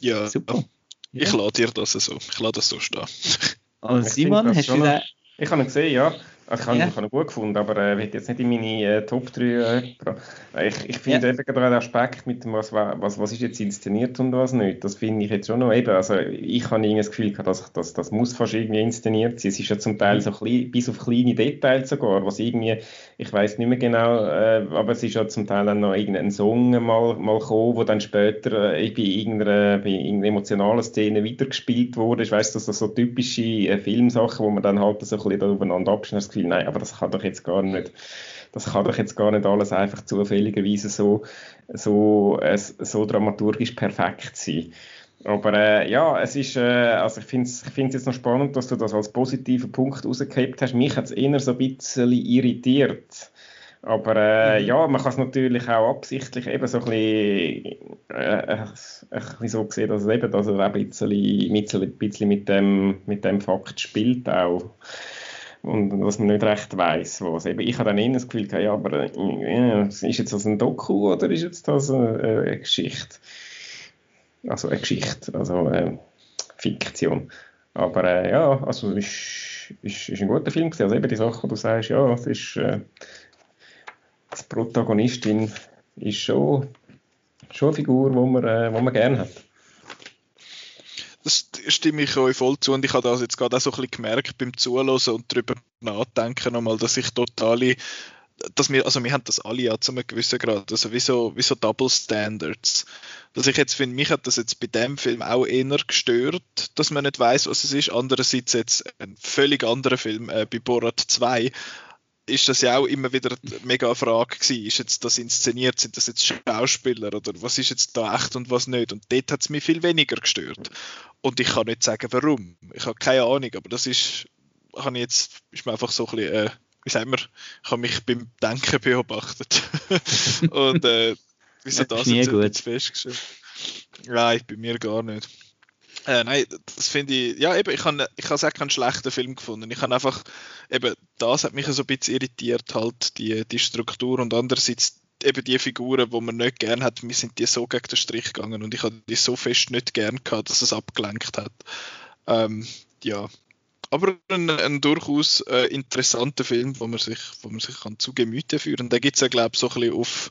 Ja, super. Ich ja. lade dir das so. Ich lade das so stehen. Und Simon, hast du da... Ich habe ihn gesehen, ja. Ich habe, ja. ihn gut gefunden, aber er äh, wird jetzt nicht in meine äh, Top 3. Äh, ich ich finde ja. eben gerade den Aspekt mit dem, was, was, was ist jetzt inszeniert und was nicht, das finde ich jetzt schon noch eben. Also ich habe irgendwie das Gefühl gehabt, dass, dass das muss fast irgendwie inszeniert sein. Es ist ja zum Teil so klein, bis auf kleine Details sogar, was irgendwie, ich weiß nicht mehr genau, äh, aber es ist ja zum Teil dann noch irgendein Song mal, mal gekommen, wo dann später äh, bei, irgendeiner, bei irgendeiner emotionalen Szene weitergespielt wurde. Ich weiß, dass das so typische äh, Filmsachen, wo man dann halt so ein bisschen aufeinander abschneidet, Gefühl, nein, aber das kann doch jetzt gar nicht, das kann doch jetzt gar nicht alles einfach zufälligerweise so, so, äh, so dramaturgisch perfekt sein. Aber äh, ja, es ist, äh, also ich finde es ich jetzt noch spannend, dass du das als positiven Punkt rausgehabt hast. Mich hat es eher so ein bisschen irritiert. Aber äh, mhm. ja, man kann es natürlich auch absichtlich eben so ein bisschen, äh, ein bisschen so sehen, dass es eben dass er ein bisschen, ein bisschen mit, dem, mit dem Fakt spielt auch und dass man nicht recht weiß, was. Eben, ich habe dann eher das Gefühl, ja, aber ja, ist jetzt das ein Doku oder ist jetzt das eine, eine Geschichte? Also eine Geschichte, also äh, Fiktion. Aber äh, ja, also ist, ist, ist ein guter Film gewesen. Also eben die Sache, die du sagst, ja, es ist äh, die Protagonistin ist schon, schon eine Figur, die man, äh, wo man gerne hat das stimme ich euch voll zu und ich habe das jetzt gerade auch so ein bisschen gemerkt beim Zuhören und darüber nachdenken nochmal, dass ich totale dass wir, also wir haben das alle ja zu einem gewissen Grad, also wie so, wie so Double Standards. Dass ich jetzt finde, mich hat das jetzt bei dem Film auch eher gestört, dass man nicht weiß, was es ist. Andererseits jetzt ein völlig anderer Film äh, bei Borat 2 ist das ja auch immer wieder eine mega Frage gewesen. Ist jetzt das inszeniert? Sind das jetzt Schauspieler? Oder was ist jetzt da echt und was nicht? Und dort hat es mich viel weniger gestört. Und ich kann nicht sagen, warum. Ich habe keine Ahnung, aber das ist, habe jetzt, ist mir einfach so ein bisschen, äh, wie sagen wir, ich habe mich beim Denken beobachtet. und äh, wieso das, das jetzt, jetzt festgestellt? Nein, bei mir gar nicht. Äh, nein, das finde ich, ja eben, ich habe ich auch keinen schlechten Film gefunden. Ich habe einfach, eben, das hat mich so ein bisschen irritiert, halt, die, die Struktur und andererseits eben die Figuren, die man nicht gern hat, mir sind die so gegen den Strich gegangen und ich habe die so fest nicht gern gehabt, dass es abgelenkt hat. Ähm, ja, aber ein, ein durchaus äh, interessanter Film, wo man sich, wo man sich kann zu Gemüte führen. Da gibt es ja, glaube ich, so ein bisschen auf,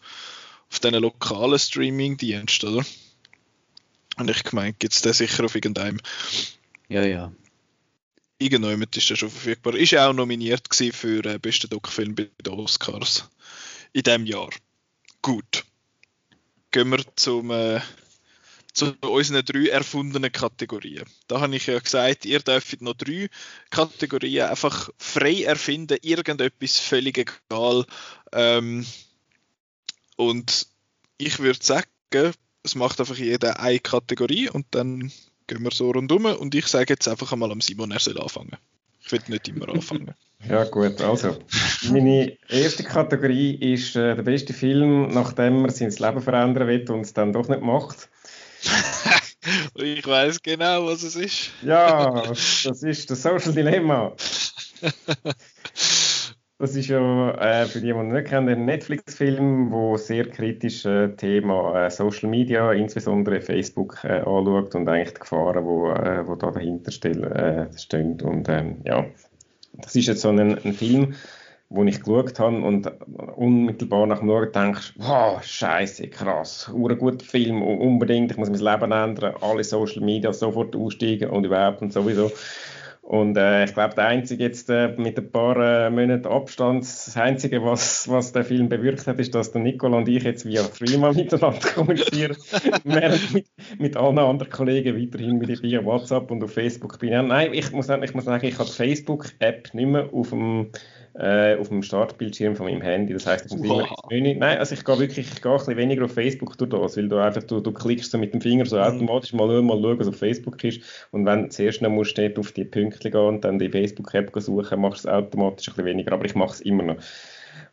auf diesen lokalen Streaming-Diensten, oder? Und ich gemeint, gibt es den sicher auf irgendeinem. Ja, ja. Irgendjemand ist der schon verfügbar. Ist ja auch nominiert für den äh, besten Doc-Film bei den Oscars in diesem Jahr. Gut. Gehen wir zum, äh, zu unseren drei erfundenen Kategorien. Da habe ich ja gesagt, ihr dürft noch drei Kategorien einfach frei erfinden, irgendetwas völlig egal. Ähm, und ich würde sagen, es macht einfach jeder eine Kategorie und dann gehen wir so rundum und ich sage jetzt einfach einmal am Simon, er soll anfangen. Ich will nicht immer anfangen. Ja gut, also meine erste Kategorie ist äh, der beste Film, nachdem man sein Leben verändern will und es dann doch nicht macht. ich weiß genau, was es ist. ja, das ist das Social Dilemma. Das ist ja äh, für die, die ihn nicht kennen, ein Netflix-Film, wo sehr kritisch äh, Thema äh, Social Media, insbesondere Facebook, äh, anschaut und eigentlich die Gefahren, wo, äh, wo da dahinter. Äh, stehen. Und ähm, ja, das ist jetzt so ein, ein Film, wo ich geschaut habe und unmittelbar nach dem Schauen denkst, wow, scheiße, krass, ein guter Film, unbedingt, ich muss mein Leben ändern, alle Social Media sofort aussteigen und überhaupt und sowieso. Und äh, ich glaube, der einzige jetzt äh, mit ein paar äh, Monaten Abstand, das einzige, was, was der Film bewirkt hat, ist, dass der Nicola und ich jetzt via Freema miteinander kommunizieren, während mit, mit allen anderen Kollegen weiterhin mit via WhatsApp und auf Facebook bin. Ja, nein, ich muss, ich muss sagen, ich habe die Facebook-App nicht mehr auf dem äh, auf dem Startbildschirm von meinem Handy. Das heißt, ich muss immer ins Menü. Nein, also ich gehe wirklich ich gehe ein bisschen weniger auf Facebook durch das, weil du einfach du, du klickst so mit dem Finger so mhm. automatisch mal, mal schauen, was auf Facebook ist. Und wenn du zuerst noch musst, auf die Pünktchen gehen und dann die Facebook-App suchen, machst du es automatisch ein bisschen weniger. Aber ich mache es immer noch.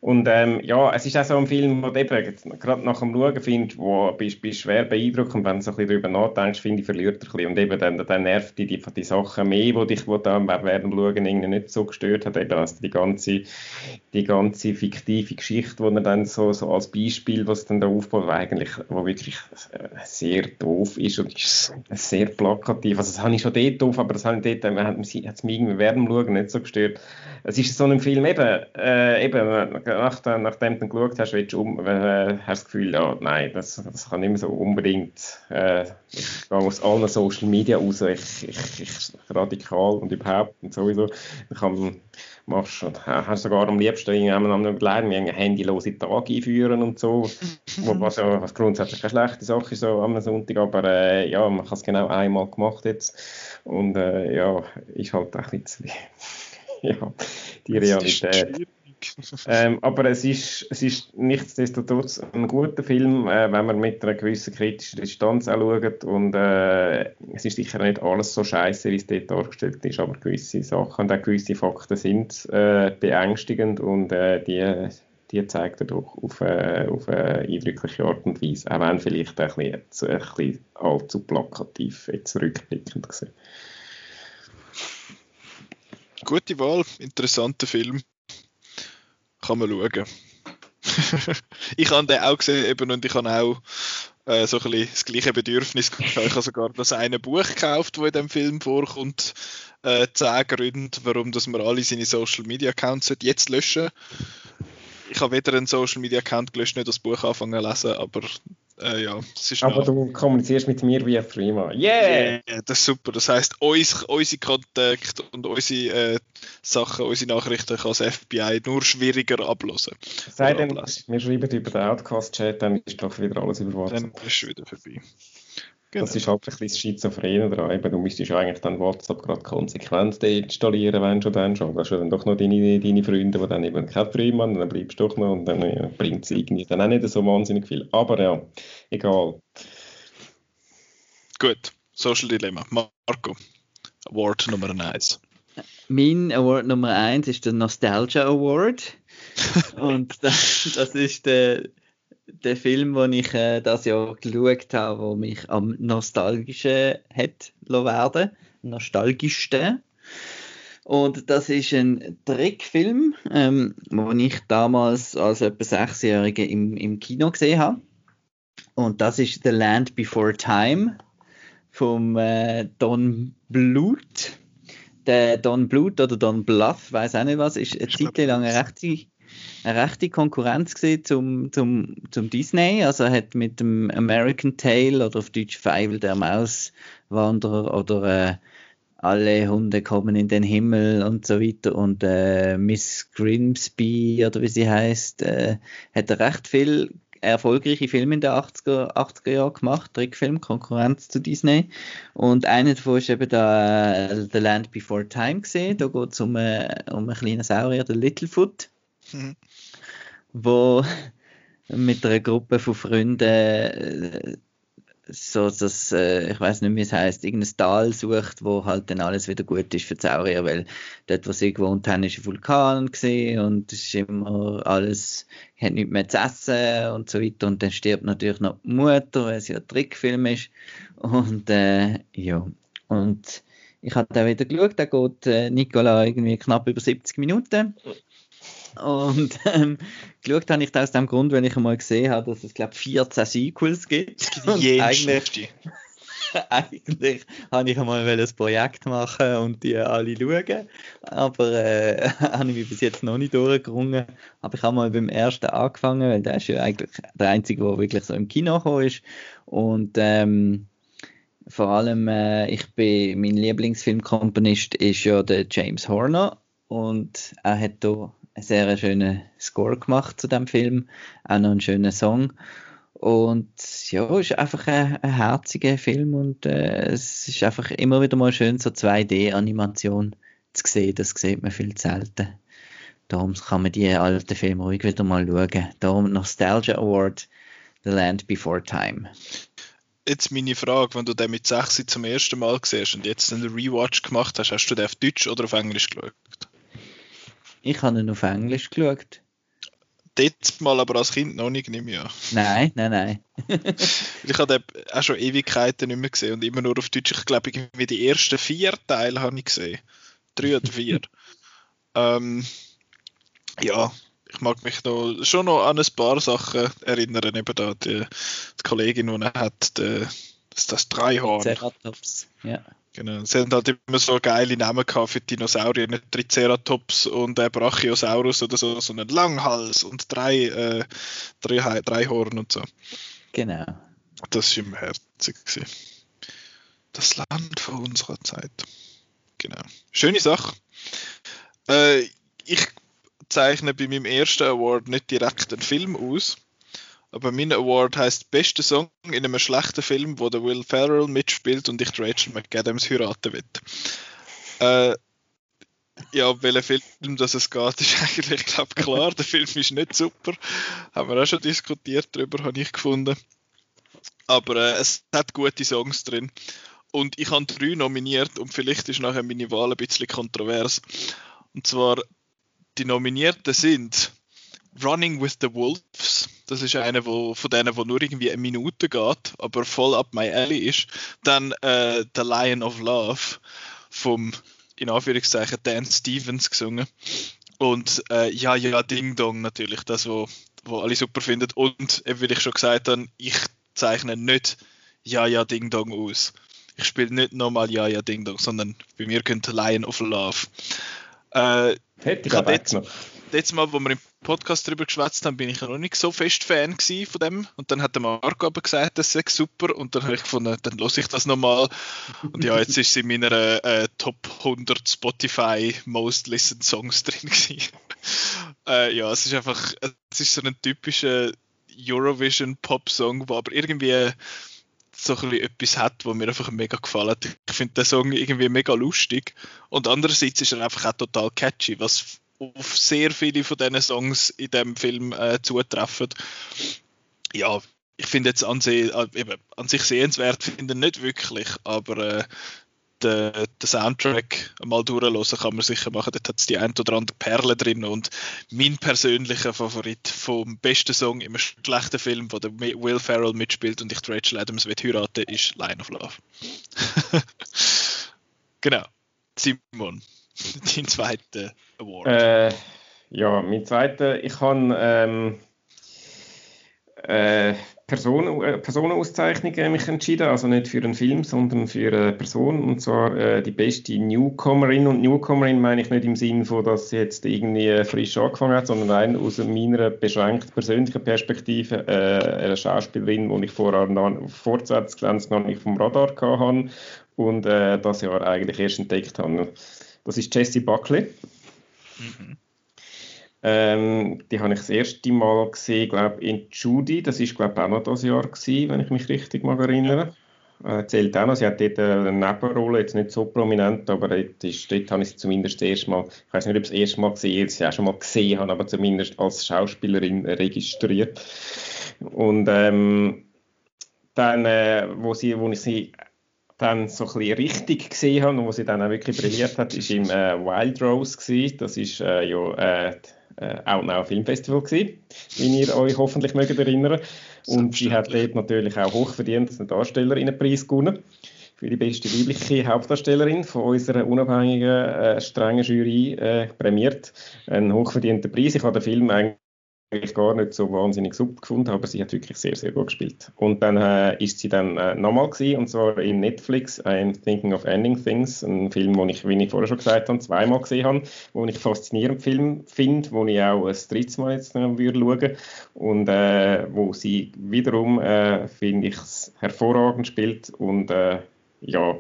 Und ähm, ja, es ist auch so ein Film, wo du gerade nach dem Schauen findest, wo bist, bist schwer beeindruckt und wenn du so ein bisschen darüber nachdenkst, finde ich, verliert er ein bisschen. Und eben dann, dann nervt dich die, die Sachen mehr, die dich wo dann während dem Schauen irgendwie nicht so gestört hat, eben also die ganze, die ganze fiktive Geschichte, die er dann so, so als Beispiel, was dann da aufbaut, eigentlich, wo wirklich äh, sehr doof ist und sehr plakativ. Also das habe ich schon dort doof, aber das habe ich dort, hat es mich irgendwie während dem Schauen nicht so gestört. Es ist so ein Film eben, äh, eben nach, nachdem du geschaut hast, willst du um, äh, hast das Gefühl, ja, nein, das, das kann nicht mehr so unbedingt. Äh, ich gehe aus allen Social Media raus, ich, ich, ich radikal und überhaupt und sowieso. Ich kann, machst, hast sogar am liebsten irgendjemandem überlegen, wie einen handylosen Tag einführen und so. was ja was grundsätzlich keine schlechte Sache ist so am Sonntag, aber äh, ja, man hat es genau einmal gemacht jetzt. Und äh, ja, ist halt ein bisschen ja, die Realität. Ähm, aber es ist, es ist nichtsdestotrotz ein guter Film, äh, wenn man mit einer gewissen kritischen Distanz anschaut. Und äh, es ist sicher nicht alles so scheiße, wie es dort dargestellt ist, aber gewisse Sachen und auch gewisse Fakten sind äh, beängstigend und äh, die, die zeigt er doch auf, äh, auf eine eindrückliche Art und Weise, auch wenn vielleicht ein bisschen, ein bisschen allzu plakativ jetzt rückblickend gesehen. Gute Wahl, interessanter Film kann man schauen. ich habe den auch gesehen eben, und ich habe auch äh, so ein das gleiche Bedürfnis Ich habe sogar das eine Buch gekauft, das in dem Film vorkommt. Äh, 10 Gründe, warum dass man alle seine Social Media Accounts jetzt löschen Ich habe weder einen Social Media Account gelöscht, nicht das Buch anfangen zu lesen, aber äh, ja, Aber noch... du kommunizierst mit mir via Prima. Yeah! yeah! Das ist super. Das heisst, uns, unsere Kontakte und unsere äh, Sachen, unsere Nachrichten kann das FBI nur schwieriger ablösen. Sei denn, wir schreiben über den Outcast-Chat, dann ist doch wieder alles über WhatsApp. Dann ist es wieder vorbei. Genau. Das ist halt ein bisschen schizophren daran. du müsstest eigentlich dann WhatsApp gerade konsequent deinstallieren, wenn schon dann schon. Das sind dann doch noch deine, deine Freunde, die dann eben kein Freund haben, dann bleibst du doch noch und dann ja, bringt es irgendwie dann auch nicht so wahnsinnig viel. Aber ja, egal. Gut, Social Dilemma. Marco, Award Nummer 1. Mein Award Nummer 1 ist der Nostalgia Award. und das, das ist der der Film, den ich äh, das Jahr geschaut habe, der mich am nostalgischen hat werden nostalgischsten. Und das ist ein Trickfilm, ähm, den ich damals als etwa Sechsjähriger im, im Kino gesehen habe. Und das ist The Land Before Time vom äh, Don Bluth. der Don Bluth oder Don Bluff, weiß auch nicht was, ist eine Zeit lang eine rechte, eine rechte Konkurrenz zum, zum, zum Disney. Also er hat mit dem American Tale oder auf Deutsch Feivel der Mauswanderer oder äh, alle Hunde kommen in den Himmel und so weiter und äh, Miss Grimsby oder wie sie heißt, äh, hat er recht viel erfolgreiche Filme in den 80er, 80er Jahren gemacht, Trickfilm, Konkurrenz zu Disney. Und einer davon ist eben da äh, The Land Before Time gesehen. Da geht es um, äh, um einen kleinen Saurier, den Littlefoot, mhm. wo mit einer Gruppe von Freunden äh, so das, äh, ich weiß nicht, wie es heißt, irgendein Tal sucht, wo halt dann alles wieder gut ist für Saurier, weil dort, wo sie gewohnt haben, ist ein Vulkan gesehen und ist immer alles, hat nichts mehr zu essen und so weiter. Und dann stirbt natürlich noch die Mutter, weil es ja ein Trickfilm ist. Und äh, ja, und ich habe da wieder geschaut, da geht äh, Nicola irgendwie knapp über 70 Minuten und ähm, geschaut habe ich das aus dem Grund, weil ich einmal gesehen habe, dass es, glaube 14 Sequels gibt. Gibt eigentlich, eigentlich habe ich einmal ein Projekt machen und die alle schauen. Aber äh, habe ich mich bis jetzt noch nicht durchgerungen. Aber ich habe mal beim ersten angefangen, weil der ist ja eigentlich der einzige, der wirklich so im Kino gekommen ist. Und ähm, vor allem, äh, ich bin, mein Lieblingsfilmkomponist ist ja der James Horner und er hat hier sehr schönen Score gemacht zu dem Film, auch noch einen schönen Song. Und ja, ist einfach ein, ein herziger Film und äh, es ist einfach immer wieder mal schön, so 2D-Animation zu sehen. Das sieht man viel selten. Darum kann man die alten Filme ruhig wieder mal schauen. Darum Nostalgia Award, The Land Before Time. Jetzt meine Frage, wenn du den mit 6 zum ersten Mal siehst und jetzt einen Rewatch gemacht hast, hast du den auf Deutsch oder auf Englisch geschaut? Ich habe ihn auf Englisch geschaut. Dort mal aber als Kind noch nicht, nehme ich an. Nein, nein, nein. ich habe den auch schon Ewigkeiten nicht mehr gesehen und immer nur auf Deutsch. Ich glaube, irgendwie die ersten vier Teile habe ich gesehen. Drei oder vier. ähm, ja, ich mag mich noch, schon noch an ein paar Sachen erinnern. Eben da die, die Kollegin, die er hat, die, das, das Dreihorn. Ceratops, ja. Genau. Sie haben halt immer so geile Namen gehabt für Dinosaurier, nicht Triceratops und äh, Brachiosaurus oder so, sondern Langhals und drei, äh, drei, drei Horn und so. Genau. Das war immer herzig. Das Land vor unserer Zeit. Genau. Schöne Sache. Äh, ich zeichne bei meinem ersten Award nicht direkt einen Film aus, aber mein Award heißt bester Song in einem schlechten Film, wo der Will Ferrell mitspielt und ich Rachel McAdams heiraten will. Äh, ja, welcher Film das es geht, ist eigentlich, glaube klar. Der Film ist nicht super. Haben wir auch schon diskutiert darüber, habe ich gefunden. Aber äh, es hat gute Songs drin. Und ich habe drei nominiert und vielleicht ist nachher meine Wahl ein bisschen kontrovers. Und zwar, die Nominierten sind Running with the Wolves das ist einer wo, von denen, wo nur irgendwie eine Minute geht, aber voll up my alley ist. Dann äh, The Lion of Love vom, in Anführungszeichen, Dan Stevens gesungen. Und äh, ja, ja, Ding Dong natürlich, das, wo, wo alle super finden. Und eben, wie ich schon gesagt habe, ich zeichne nicht Ja, ja, Ding Dong aus. Ich spiele nicht nochmal Ja, ja, Ding Dong, sondern bei mir könnte Lion of Love. Äh, Hätte ich, ich jetzt, letztes Mal, wo wir im Podcast darüber geschwätzt haben, bin ich noch nicht so fest Fan von dem. Und dann hat der Marco aber gesagt, das sei super. Und dann habe ich gefunden, dann lasse ich das nochmal. Und ja, jetzt ist sie in meiner äh, Top 100 Spotify Most Listened Songs drin äh, ja, es ist einfach, es ist so ein typischer Eurovision Pop Song, wo aber irgendwie so ein etwas hat, wo mir einfach mega gefallen hat. Ich finde den Song irgendwie mega lustig und andererseits ist er einfach auch total catchy, was auf sehr viele von diesen Songs in dem Film äh, zutreffen. Ja, ich finde jetzt an, sich, äh, eben, an sich sehenswert, finde ich nicht wirklich, aber äh, den, den Soundtrack mal durchlösen kann man sicher machen. Dort hat es die ein oder andere Perle drin und mein persönlicher Favorit vom besten Song im schlechten Film, wo der Will Ferrell mitspielt und ich Rachel Adams wird heiraten, ist Line of Love. genau. Simon. Dein zweiter Award? Äh, ja, mein zweiter, ich habe ähm, äh, Person, äh, Personenauszeichnung äh, mich entschieden, also nicht für einen Film, sondern für eine Person, und zwar äh, die beste Newcomerin. Und Newcomerin meine ich nicht im Sinn von, dass sie jetzt irgendwie frisch angefangen hat, sondern rein aus meiner beschränkten persönlichen Perspektive äh, eine Schauspielerin, die ich vorher noch, vor 2020 noch nicht vom Radar hatte und äh, das Jahr eigentlich erst entdeckt habe. Das ist Jessie Buckley. Mhm. Ähm, die habe ich das erste Mal gesehen, glaube in Judy. Das ist glaube auch noch das Jahr gewesen, wenn ich mich richtig mag erinnere. Äh, zählt auch noch. Sie hat dort eine Nebenrolle, jetzt nicht so prominent, aber dort, ist, dort habe ich sie zumindest das erste Mal, ich weiß nicht, ob ich das erste Mal gesehen sie auch schon mal gesehen habe, aber zumindest als Schauspielerin registriert. Und ähm, dann, äh, wo, sie, wo ich sie dann so ein bisschen richtig gesehen habe und wo sie dann auch wirklich brilliert hat, ist im äh, Wild Rose gewesen. Das ist äh, ja äh, äh, Outnow Filmfestival gewesen, wie ihr euch hoffentlich mögt erinnern. Und sie hat dort natürlich auch hochverdient eine Darstellerinnenpreis gewonnen für die beste weibliche Hauptdarstellerin von unserer unabhängigen, äh, strengen Jury äh, prämiert. Ein hochverdienter Preis. Ich habe den Film eigentlich eigentlich gar nicht so wahnsinnig super gefunden, aber sie hat wirklich sehr, sehr gut gespielt. Und dann äh, ist sie dann äh, nochmal gewesen, und zwar in Netflix, I'm Thinking of Ending Things, ein Film, den ich, wie ich vorher schon gesagt habe, zweimal gesehen habe, wo ich faszinierend Film finde, wo ich auch ein drittes Mal jetzt noch würde schauen und äh, wo sie wiederum, äh, finde ich, hervorragend spielt und äh, ja,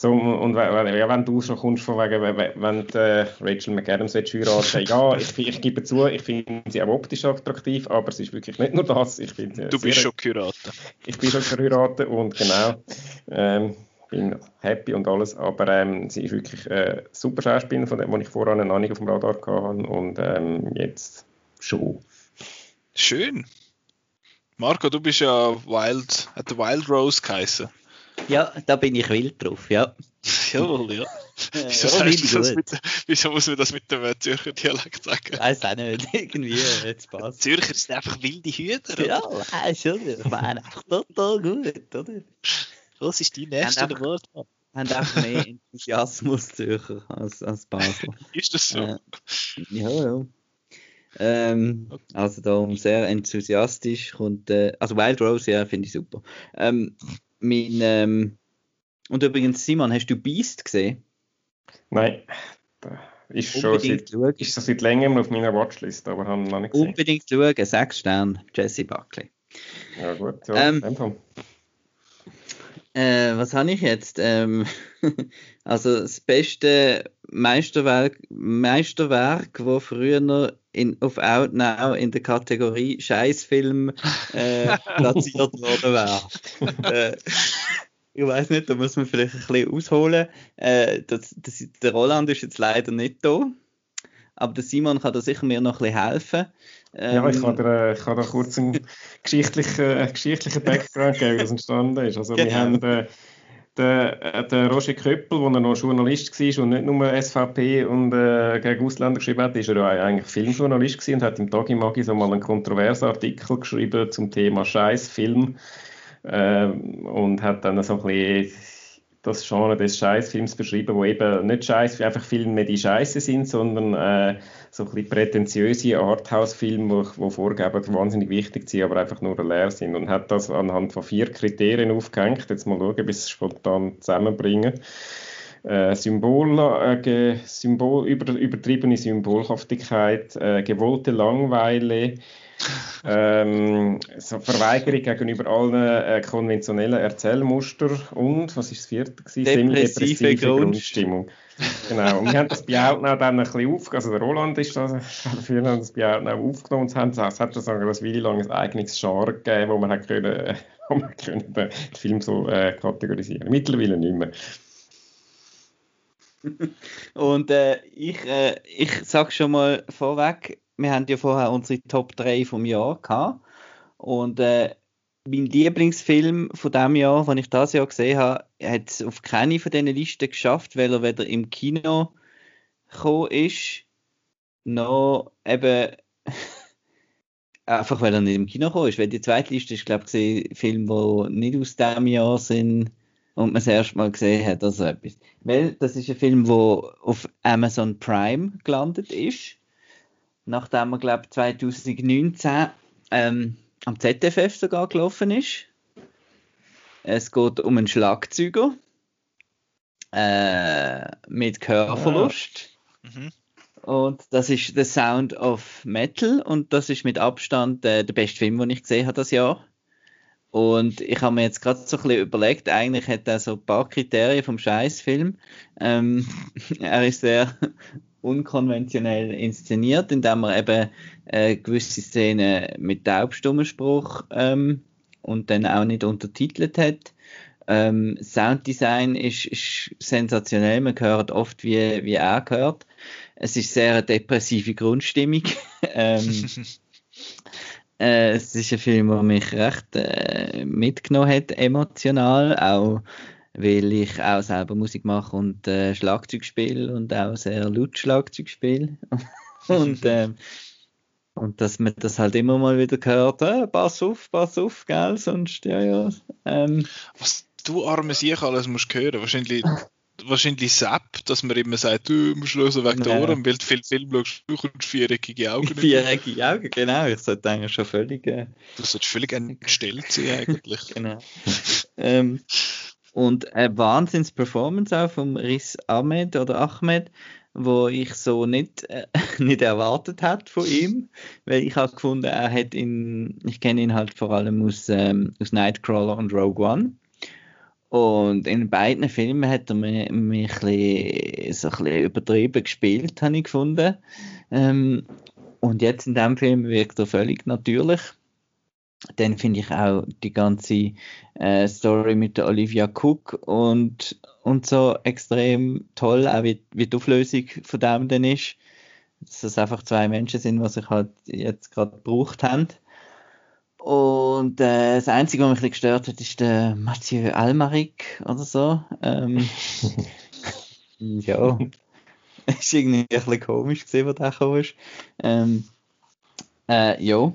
so, und wenn, ja, wenn du schon kommst von wegen, wenn, die, äh, Rachel McAdams heiraten ja, ich, ich gebe zu, ich finde sie auch optisch attraktiv, aber es ist wirklich nicht nur das. Ich find, du bist schon geheiratet. Ich bin schon geheiratet und genau, ähm, bin happy und alles, aber ähm, sie ist wirklich äh, super Schauspielerin, von dem, ich vorher noch nicht auf dem Radar hatte und ähm, jetzt schon. Schön. Marco, du bist ja Wild, hat der Wild Rose geheißen. Ja, da bin ich wild drauf, ja. Jawohl, ja. Wieso, ja, mit, wieso, muss man das mit dem Zürcher Dialekt sagen? Weiß auch nicht, irgendwie, jetzt passt. Zürcher sind einfach wilde Hühner, Ja, weißt du, ich meine, einfach total gut, oder? Was ist dein nächste Wort? haben einfach mehr Enthusiasmus Zürcher als, als Basel. ist das so? Äh, ja, ja. Ähm, okay. Also da sehr enthusiastisch und äh, also Wild Rose, ja, finde ich super. Ähm, mein, ähm, und übrigens, Simon, hast du Beast gesehen? Nein. Ist schon seit, ist schon seit längerem auf meiner Watchlist, aber haben noch nicht gesehen. Unbedingt schauen, sechs Sterne, Jesse Buckley. Ja gut, ja, ähm, äh, was habe ich jetzt? Ähm, also das beste Meisterwerk, Meisterwerk, wo früher in, auf Outnow in der Kategorie Scheißfilm äh, platziert worden wäre. äh, ich weiß nicht, da muss man vielleicht ein bisschen ausholen. Äh, das, das, der Roland ist jetzt leider nicht da, aber der Simon kann da sicher mir noch ein bisschen helfen. Ähm, ja, ich kann dir, ich kann da kurz einen geschichtlichen, geschichtlichen Background geben, wie das entstanden ist. Also genau. wir haben äh, der, äh, der Roger Köppel, der noch Journalist war und nicht nur SVP und äh, gegen Ausländer geschrieben hat, ist er ja eigentlich Filmjournalist gewesen und hat im Tagi Magi so mal einen kontroversen Artikel geschrieben zum Thema Scheißfilm äh, und hat dann so ein bisschen das Genre des Scheißfilms beschrieben, wo eben nicht Scheiß, einfach Filme, die Scheiße sind, sondern äh, so ein bisschen prätentiöse Arthouse-Filme, die, die vorgeben, wahnsinnig wichtig sind, aber einfach nur leer sind. Und hat das anhand von vier Kriterien aufgehängt. Jetzt mal schauen, bis es spontan zusammenbringen. Äh, Symbol, äh, Symbol, über, übertriebene Symbolhaftigkeit, äh, gewollte Langweile, ähm, so Verweigerung gegenüber allen äh, konventionellen Erzählmustern und, was ist das vierte? Depressive Grundstimmung. genau, und wir haben das bei Outnow dann ein bisschen aufgenommen, also der Roland ist da, dafür haben das bei Outnow aufgenommen und haben, es hat sogar eine Weile lang ein eigenes Genre gegeben, wo man hat können, wo man können den Film so äh, kategorisieren Mittlerweile nicht mehr. Und äh, ich, äh, ich sage schon mal vorweg, wir haben ja vorher unsere Top 3 vom Jahr gehabt. Und äh, mein Lieblingsfilm von dem Jahr, den ich das Jahr gesehen habe, hat es auf keine von diesen Listen geschafft, weil er weder im Kino gekommen ist, noch eben einfach weil er nicht im Kino gekommen ist. Weil die zweite Liste ist, glaube ich, Filme, die nicht aus dem Jahr sind und man das erste Mal gesehen hat oder so etwas. Weil das ist ein Film, der auf Amazon Prime gelandet ist nachdem er, glaube 2019 ähm, am ZFF sogar gelaufen ist. Es geht um einen Schlagzeuger äh, mit Gehörverlust. Mhm. Und das ist The Sound of Metal und das ist mit Abstand äh, der beste Film, den ich gesehen habe das Jahr. Und ich habe mir jetzt gerade so ein bisschen überlegt, eigentlich hat er so ein paar Kriterien vom Scheißfilm. Ähm, er ist sehr unkonventionell inszeniert, indem er eben äh, gewisse Szenen mit Taubstummenspruch ähm, und dann auch nicht untertitelt hat. Ähm, Sounddesign ist, ist, sensationell, man hört oft, wie, wie er hört. Es ist sehr eine depressive Grundstimmung. ähm, äh, es ist ein Film, der mich recht äh, mitgenommen hat, emotional, auch weil ich auch selber Musik mache und äh, Schlagzeug spiele und auch sehr laut Schlagzeug spiele. und, ähm, und dass man das halt immer mal wieder hört, äh, pass auf, pass auf, gell, sonst, ja, ja. Ähm, Was du arme Sieg alles musst hören, wahrscheinlich wahrscheinlich Sepp, dass man immer sagt, du musst lösen weg der Ohren, weil du viel Film schaust, du kommst viereckige Augen. Viereckige Augen, genau. Ich sollte eigentlich schon völlig... Äh, du solltest völlig entstellt sein eigentlich. genau. ähm, und eine Wahnsinns-Performance auch vom Riz Ahmed oder Ahmed, wo ich so nicht, äh, nicht erwartet hat von ihm, weil ich habe gefunden, er hat ihn, ich kenne ihn halt vor allem aus, ähm, aus Nightcrawler und Rogue One und in beiden Filmen hat er mich, mich ein so ein bisschen übertrieben gespielt, habe ich gefunden. Ähm, und jetzt in dem Film wirkt er völlig natürlich. Dann finde ich auch die ganze äh, Story mit der Olivia Cook und, und so extrem toll, auch wie, wie die Auflösung von dem dann ist. Dass es einfach zwei Menschen sind, die sich halt jetzt gerade gebraucht haben. Und äh, das Einzige, was mich gestört hat, ist der Mathieu Almaric oder so. Ähm, ja, ist irgendwie ein bisschen komisch gesehen, der gekommen ist. Ähm, äh, ja,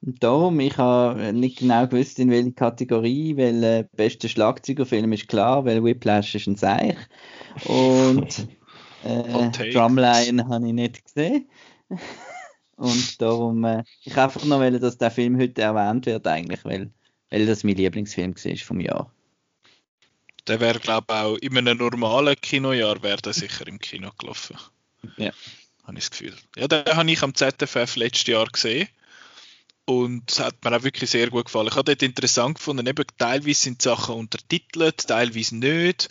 darum, ich habe nicht genau gewusst, in welche Kategorie, weil der äh, beste Schlagzeugerfilm ist klar, weil Whiplash ist ein Seich. Und äh, Drumline habe ich nicht gesehen. Und darum, äh, ich einfach noch wollte, dass der Film heute erwähnt wird, eigentlich, weil, weil das mein Lieblingsfilm war vom Jahr. Der wäre, glaube ich, auch in einem normalen Kinojahr wäre der sicher im Kino gelaufen. Ja. Habe ich das Gefühl. Ja, den habe ich am ZFF letztes Jahr gesehen. Und es hat mir auch wirklich sehr gut gefallen. Ich habe dort interessant gefunden, eben teilweise sind Sachen untertitelt, teilweise nicht.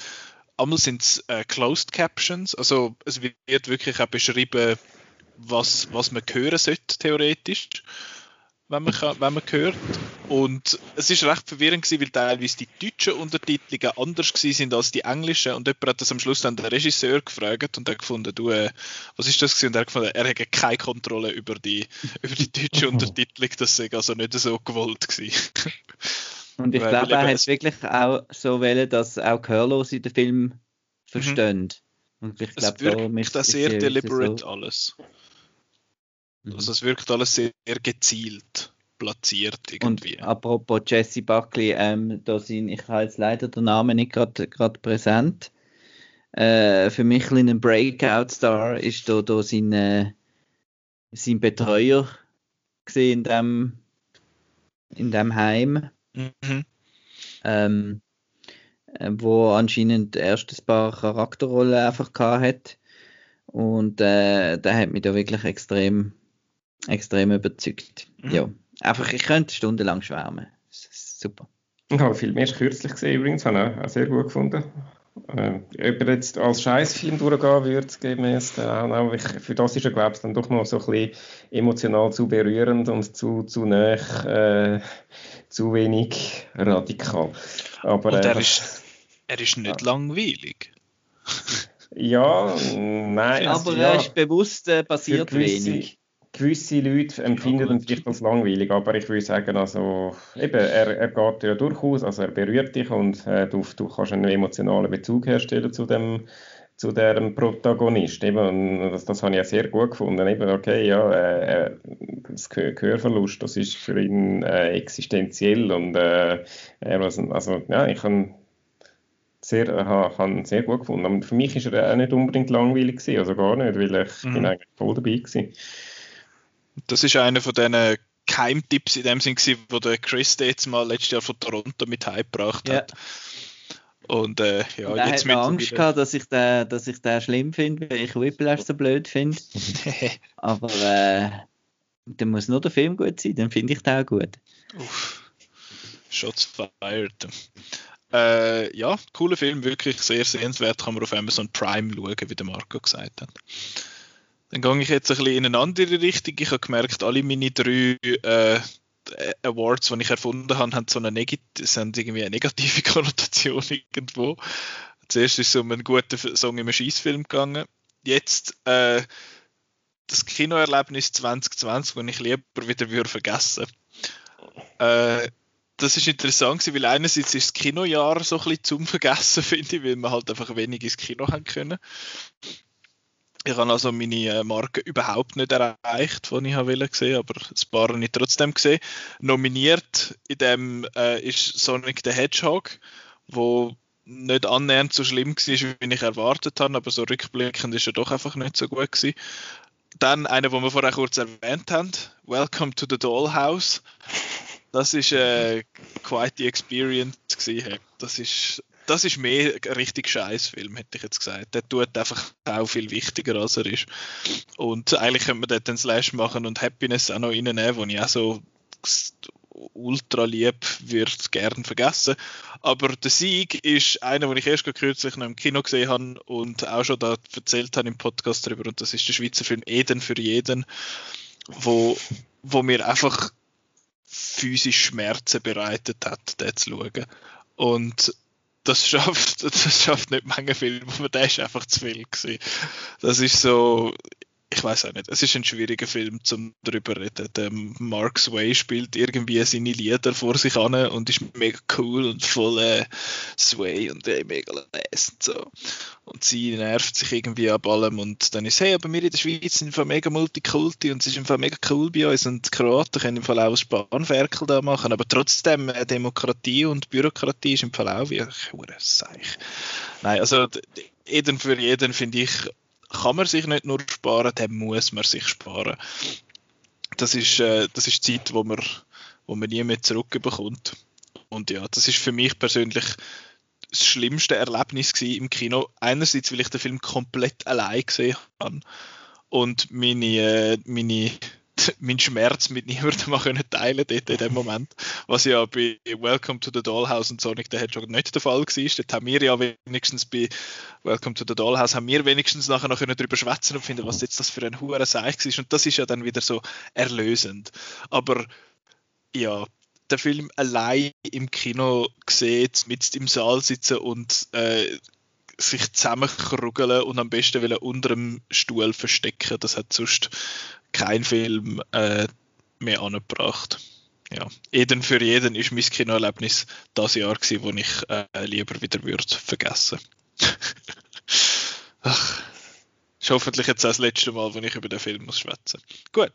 Einmal sind es äh, Closed Captions, also es wird wirklich auch beschrieben, was, was man hören sollte, theoretisch, wenn man, kann, wenn man hört. Und es ist recht verwirrend gewesen, weil teilweise die deutschen Untertitelungen anders sind als die englischen. Und jemand hat das am Schluss dann den Regisseur gefragt und hat gefunden, du, äh, was ist das gewesen? Und er hat gefunden, er hätte keine Kontrolle über die, über die deutsche Untertitelung, das sei also nicht so gewollt gewesen. Und ich glaube, er hat wirklich auch so wollen, dass auch Gehörlose den Film mhm. verstehen. Mhm. Und ich glaube, da ist das sehr deliberate so. alles. Mhm. Also es wirkt alles sehr gezielt platziert irgendwie. Und apropos Jesse Buckley, ähm, da sind, ich habe jetzt leider den Namen nicht gerade präsent. Äh, für mich ein Breakout-Star ist da, da sein, äh, sein Betreuer gesehen in dem, in dem Heim. Mhm. Ähm, äh, wo anscheinend erst ein paar Charakterrollen einfach gehabt hat. Und äh, der hat mich da wirklich extrem extrem überzeugt. Mhm. Ja, einfach, ich könnte stundenlang schwärmen. Super. Ich habe viel mehr kürzlich gesehen übrigens, habe ich auch sehr gut gefunden. Äh, ob er jetzt als Scheißfilm durchgehen würde, gemäß auch, ich, für das ist er, glaube ich, dann doch noch so ein bisschen emotional zu berührend und zu, zu nah, äh, zu wenig radikal. Aber, und er, äh, ist, er ist nicht ja. langweilig. ja, nein. Aber also, er ist bewusst äh, passiert wenig gewisse Leute empfinden ihn vielleicht als langweilig, aber ich würde sagen, also, eben, er, er geht ja durchaus, also er berührt dich und äh, du, du kannst einen emotionalen Bezug herstellen zu dem zu dem Protagonist. Eben, das, das habe ich ja sehr gut gefunden. Eben, okay, ja, äh, äh das Gehörverlust, das ist für ihn äh, existenziell und äh, also, ja, ich habe sehr, äh, sehr gut gefunden. Aber für mich ist er auch nicht unbedingt langweilig gewesen, also gar nicht, weil ich mhm. bin eigentlich voll dabei gewesen. Das ist einer von diesen Geheimtipps in dem Sinn gewesen, wo der Chris jetzt mal letztes Jahr von Toronto mit Hype gebracht hat. Ja. Und äh, ja, und jetzt hat Angst gehabt, dass ich den, dass ich den schlimm finde, weil ich Whiplash so blöd finde. Aber äh, dann muss nur der Film gut sein, dann finde ich den auch gut. Uff. Shots fired. Äh, ja, cooler Film, wirklich sehr sehenswert, kann man auf Amazon Prime schauen, wie der Marco gesagt hat. Dann gehe ich jetzt ein bisschen in eine andere Richtung. Ich habe gemerkt, alle meine drei äh, Awards, die ich erfunden habe, haben so eine, Negit sind irgendwie eine negative Konnotation irgendwo. Zuerst ist es um einen guten Song im Schießfilm gegangen. Jetzt äh, das Kinoerlebnis 2020, das ich lieber wieder würde vergessen. Äh, das ist interessant weil einerseits ist das Kinojahr so ein bisschen zum Vergessen, finde ich, weil wir halt einfach wenig ins Kino haben können. Ich habe also meine äh, Marke überhaupt nicht erreicht, die ich wollte sehen, aber ein paar habe ich trotzdem gesehen. Nominiert in dem äh, ist Sonic the Hedgehog, wo nicht annähernd so schlimm war, wie ich erwartet habe, aber so rückblickend ist er doch einfach nicht so gut gewesen. Dann einer, wo wir vorher kurz erwähnt haben, Welcome to the Dollhouse. Das ist äh, quite the experience gewesen. Das ist, das ist mehr ein richtig scheiß Film, hätte ich jetzt gesagt. Der tut einfach auch viel wichtiger, als er ist. Und eigentlich könnte man dort einen Slash machen und Happiness auch noch reinnehmen, wo ich auch so ultra lieb wird gern vergessen. Aber der Sieg ist einer, den ich erst kürzlich noch im Kino gesehen habe und auch schon da erzählt habe im Podcast darüber. Und das ist der Schweizer Film Eden für jeden, wo, wo mir einfach physisch Schmerzen bereitet hat, den zu schauen. Und das schafft, das schafft nicht Menge Filme, aber der ist einfach zu viel gewesen. Das ist so, ich weiß auch nicht, es ist ein schwieriger Film zum darüber reden. Der Mark Sway spielt irgendwie seine Lieder vor sich an und ist mega cool und voll äh, Sway und äh, mega les und so. Und sie nervt sich irgendwie ab allem und dann ist hey, aber wir in der Schweiz sind einfach mega Multikulti und es ist einfach mega cool bei uns und die Kroaten können im Fall auch Spanferkel da machen, aber trotzdem äh, Demokratie und Bürokratie ist im Fall auch wie ein Seich. Nein, also jeden für jeden finde ich kann man sich nicht nur sparen, dann muss man sich sparen. Das ist, äh, das ist Zeit, wo man, wo man nie mehr zurückbekommt. Und ja, das ist für mich persönlich das schlimmste Erlebnis im Kino. Einerseits, weil ich den Film komplett allein gesehen habe und meine, äh, meine meinen Schmerz mit niemandem können teilen dort in dem Moment. Was ja bei Welcome to the Dollhouse und Sonic the Hedgehog nicht der Fall war. Dort haben wir ja wenigstens bei Welcome to the Dollhouse haben wir wenigstens nachher noch darüber schwätzen und finden, was jetzt das für ein hoher Seich ist. Und das ist ja dann wieder so erlösend. Aber ja, der Film allein im Kino gesehen, mit im Saal sitzen und äh, sich zusammenkrugeln und am besten unter dem Stuhl verstecken. Das hat sonst kein Film äh, mehr angebracht. Ja. Eden für jeden ist mein Kinoerlebnis das Jahr gewesen, wo ich äh, lieber wieder würde vergessen. Ach, ist hoffentlich jetzt auch das letzte Mal, wo ich über den Film muss schwätzen. Gut.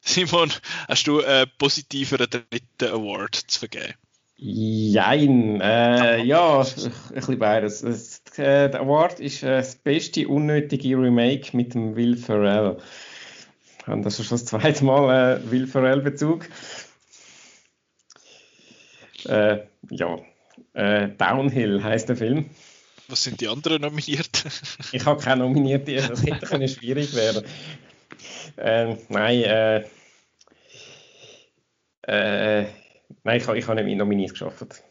Simon, hast du einen positiveren dritten Award zu vergeben? Jein, äh, ja, ein bisschen beides. Äh, der Award ist äh, das beste unnötige Remake mit dem Will Ferrell haben das schon das zweite Mal äh, Will Ferrell-Bezug. Äh, ja, äh, Downhill heißt der Film. Was sind die anderen nominiert? ich habe keine nominiert, das hätte können schwierig werden. Äh, nein, äh, äh, nein, ich, ich habe nicht nominiert geschafft.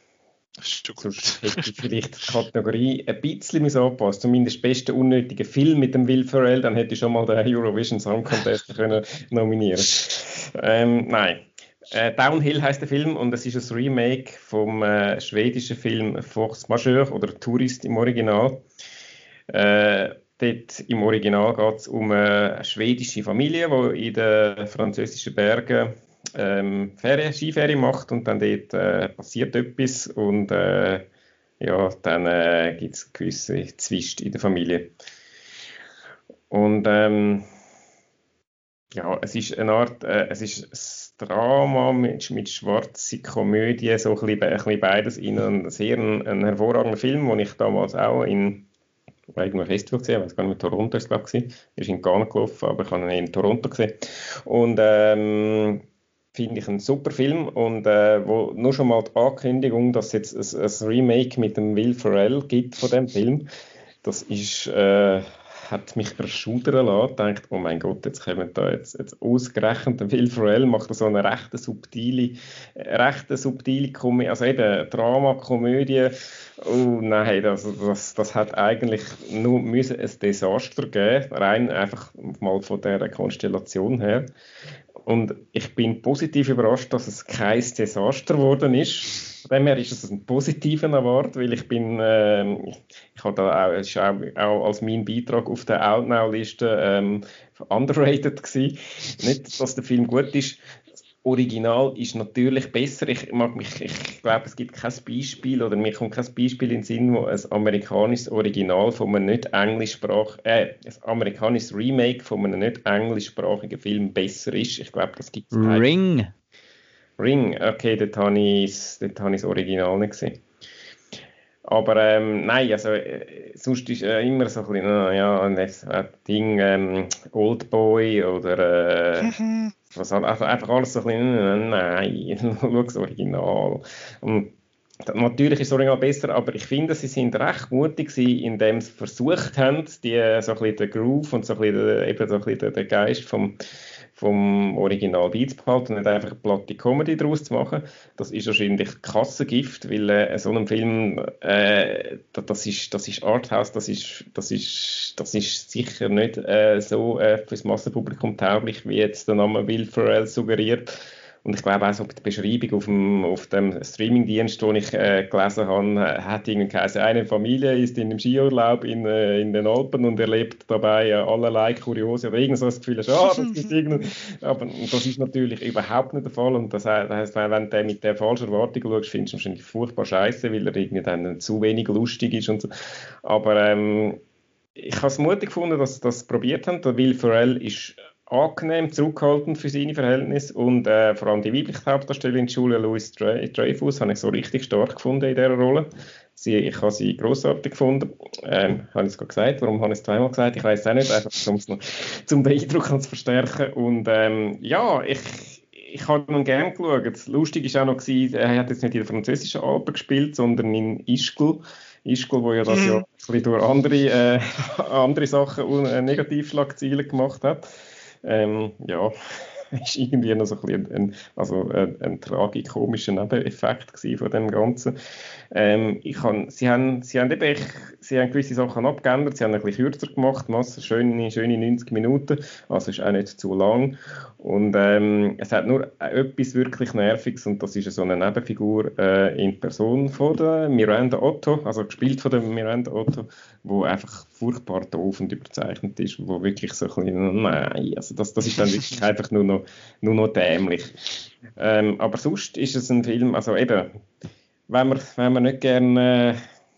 Sonst hätte ich vielleicht die Kategorie ein bisschen anpassen Zumindest beste unnötige Film mit dem Will Ferrell, dann hätte ich schon mal den Eurovision Song Contest können nominieren ähm, Nein. Äh, Downhill heißt der Film und es ist ein Remake vom äh, schwedischen Film Force Majeure oder Tourist im Original. Äh, dort im Original geht es um eine schwedische Familie, die in den französischen Bergen ähm, Ferien, Skiferien macht und dann dort äh, passiert etwas und äh, ja, dann äh, gibt es gewisse Zwist in der Familie. Und ähm, ja, es ist eine Art, äh, es ist ein Drama mit, mit schwarzer Komödie, so ein bisschen, ein bisschen beides in einem sehr ein, ein hervorragender Film, den ich damals auch in irgendeinem Festival gesehen, ich weiß gar nicht, Toronto ist glaube ich, ist in Ghana gelaufen, aber ich habe ihn in Toronto gesehen. Und ähm, finde ich ein super Film und äh, wo nur schon mal die Ankündigung, dass es jetzt ein, ein, Remake mit dem Will Ferrell gibt von dem Film, das ist äh, hat mich erschudern lassen. Dachte, oh mein Gott, jetzt kommen da jetzt, jetzt ausgerechnet der Will Ferrell macht da so eine rechte subtile, rechte subtile Komödie, also eben Drama, Komödie. Oh nein, das, das, das hat eigentlich nur müssen ein Desaster geben, rein einfach mal von der Konstellation her. Und ich bin positiv überrascht, dass es kein Desaster geworden ist. Von dem her ist es ein positiver Award, weil ich bin, äh, ich habe da auch, ist auch, auch, als mein Beitrag auf der Outnow-Liste ähm, underrated gewesen. Nicht, dass der Film gut ist, Original ist natürlich besser. Ich mag mich, ich glaube, es gibt kein Beispiel oder mir kommt kein Beispiel in den Sinn, wo ein amerikanisches Original von einem nicht englischsprach, äh, ein amerikanisches Remake von einem nicht englischsprachigen Film besser ist. Ich glaube, das gibt es Ring. Ring, okay, dort habe ich das Original nicht gesehen. Aber ähm, nein, also äh, sonst ist äh, immer so ein bisschen, äh, ja, ein Ding, ähm, Oldboy oder äh. was, also einfach alles so ein bisschen, nein, schau das Original. Und Natürlich ist das Original besser, aber ich finde, sie sind recht mutig gewesen, indem sie versucht haben, die, so ein bisschen den Groove und so ein bisschen, eben so ein bisschen den Geist vom, vom Original beizubehalten und nicht einfach platte Comedy daraus zu machen. Das ist wahrscheinlich Kassengift, weil äh, so ein Film, äh, das, ist, das ist Arthouse, das ist, das ist, das ist sicher nicht äh, so äh, fürs Massenpublikum tauglich, wie jetzt der Name Will Ferrell suggeriert. Und ich glaube auch so die Beschreibung auf dem, auf dem Streamingdienst, den ich äh, gelesen habe, hat irgendwie geheißen, eine Familie ist in einem Skiurlaub in, äh, in den Alpen und erlebt dabei äh, allerlei Kuriose oder irgend so das Gefühl, ah, das ist irgendein, aber das ist natürlich überhaupt nicht der Fall und das heißt, wenn du mit der falschen Erwartung schaust, findest du wahrscheinlich furchtbar scheiße, weil er irgendwie dann zu wenig lustig ist und so. Aber ähm, ich habe es mutig gefunden, dass sie das probiert haben. Der Will Ferrell ist angenehm zurückhaltend für seine Verhältnisse und äh, vor allem die weibliche Hauptdarstellerin Julia Louis Dreyfus habe ich so richtig stark gefunden in dieser Rolle. Sie, ich habe sie großartig gefunden. Ähm, habe ich es gerade gesagt? Warum habe ich es zweimal gesagt? Ich weiß es auch nicht, einfach um es noch zum Beeindruck zu verstärken. Und ähm, ja, ich, ich habe ihn gerne geschaut. Lustig war auch noch, gewesen, er hat jetzt nicht in der französischen Alpen gespielt, sondern in Ischgl. Ischgl, wo ja das mhm. Bisschen durch andere, äh, andere Sachen und äh, Negativschlagzeilen gemacht hat ähm, ja, ist irgendwie noch so ein bisschen ein, also ein, ein tragikomischer Nebeneffekt von dem Ganzen. Ähm, ich kann, sie, haben, sie, haben eben, sie haben gewisse Sachen abgeändert, sie haben ein bisschen kürzer gemacht, Masse, schöne, schöne 90 Minuten, also ist auch nicht zu lang. Und ähm, es hat nur etwas wirklich Nerviges und das ist so eine Nebenfigur äh, in Person von der Miranda Otto, also gespielt von der Miranda Otto, wo einfach furchtbar doof und überzeichnet ist, wo wirklich so ein bisschen, nein, also das, das ist dann wirklich einfach nur noch, nur noch dämlich. Ähm, aber sonst ist es ein Film, also eben, wenn man, wenn man nicht gerne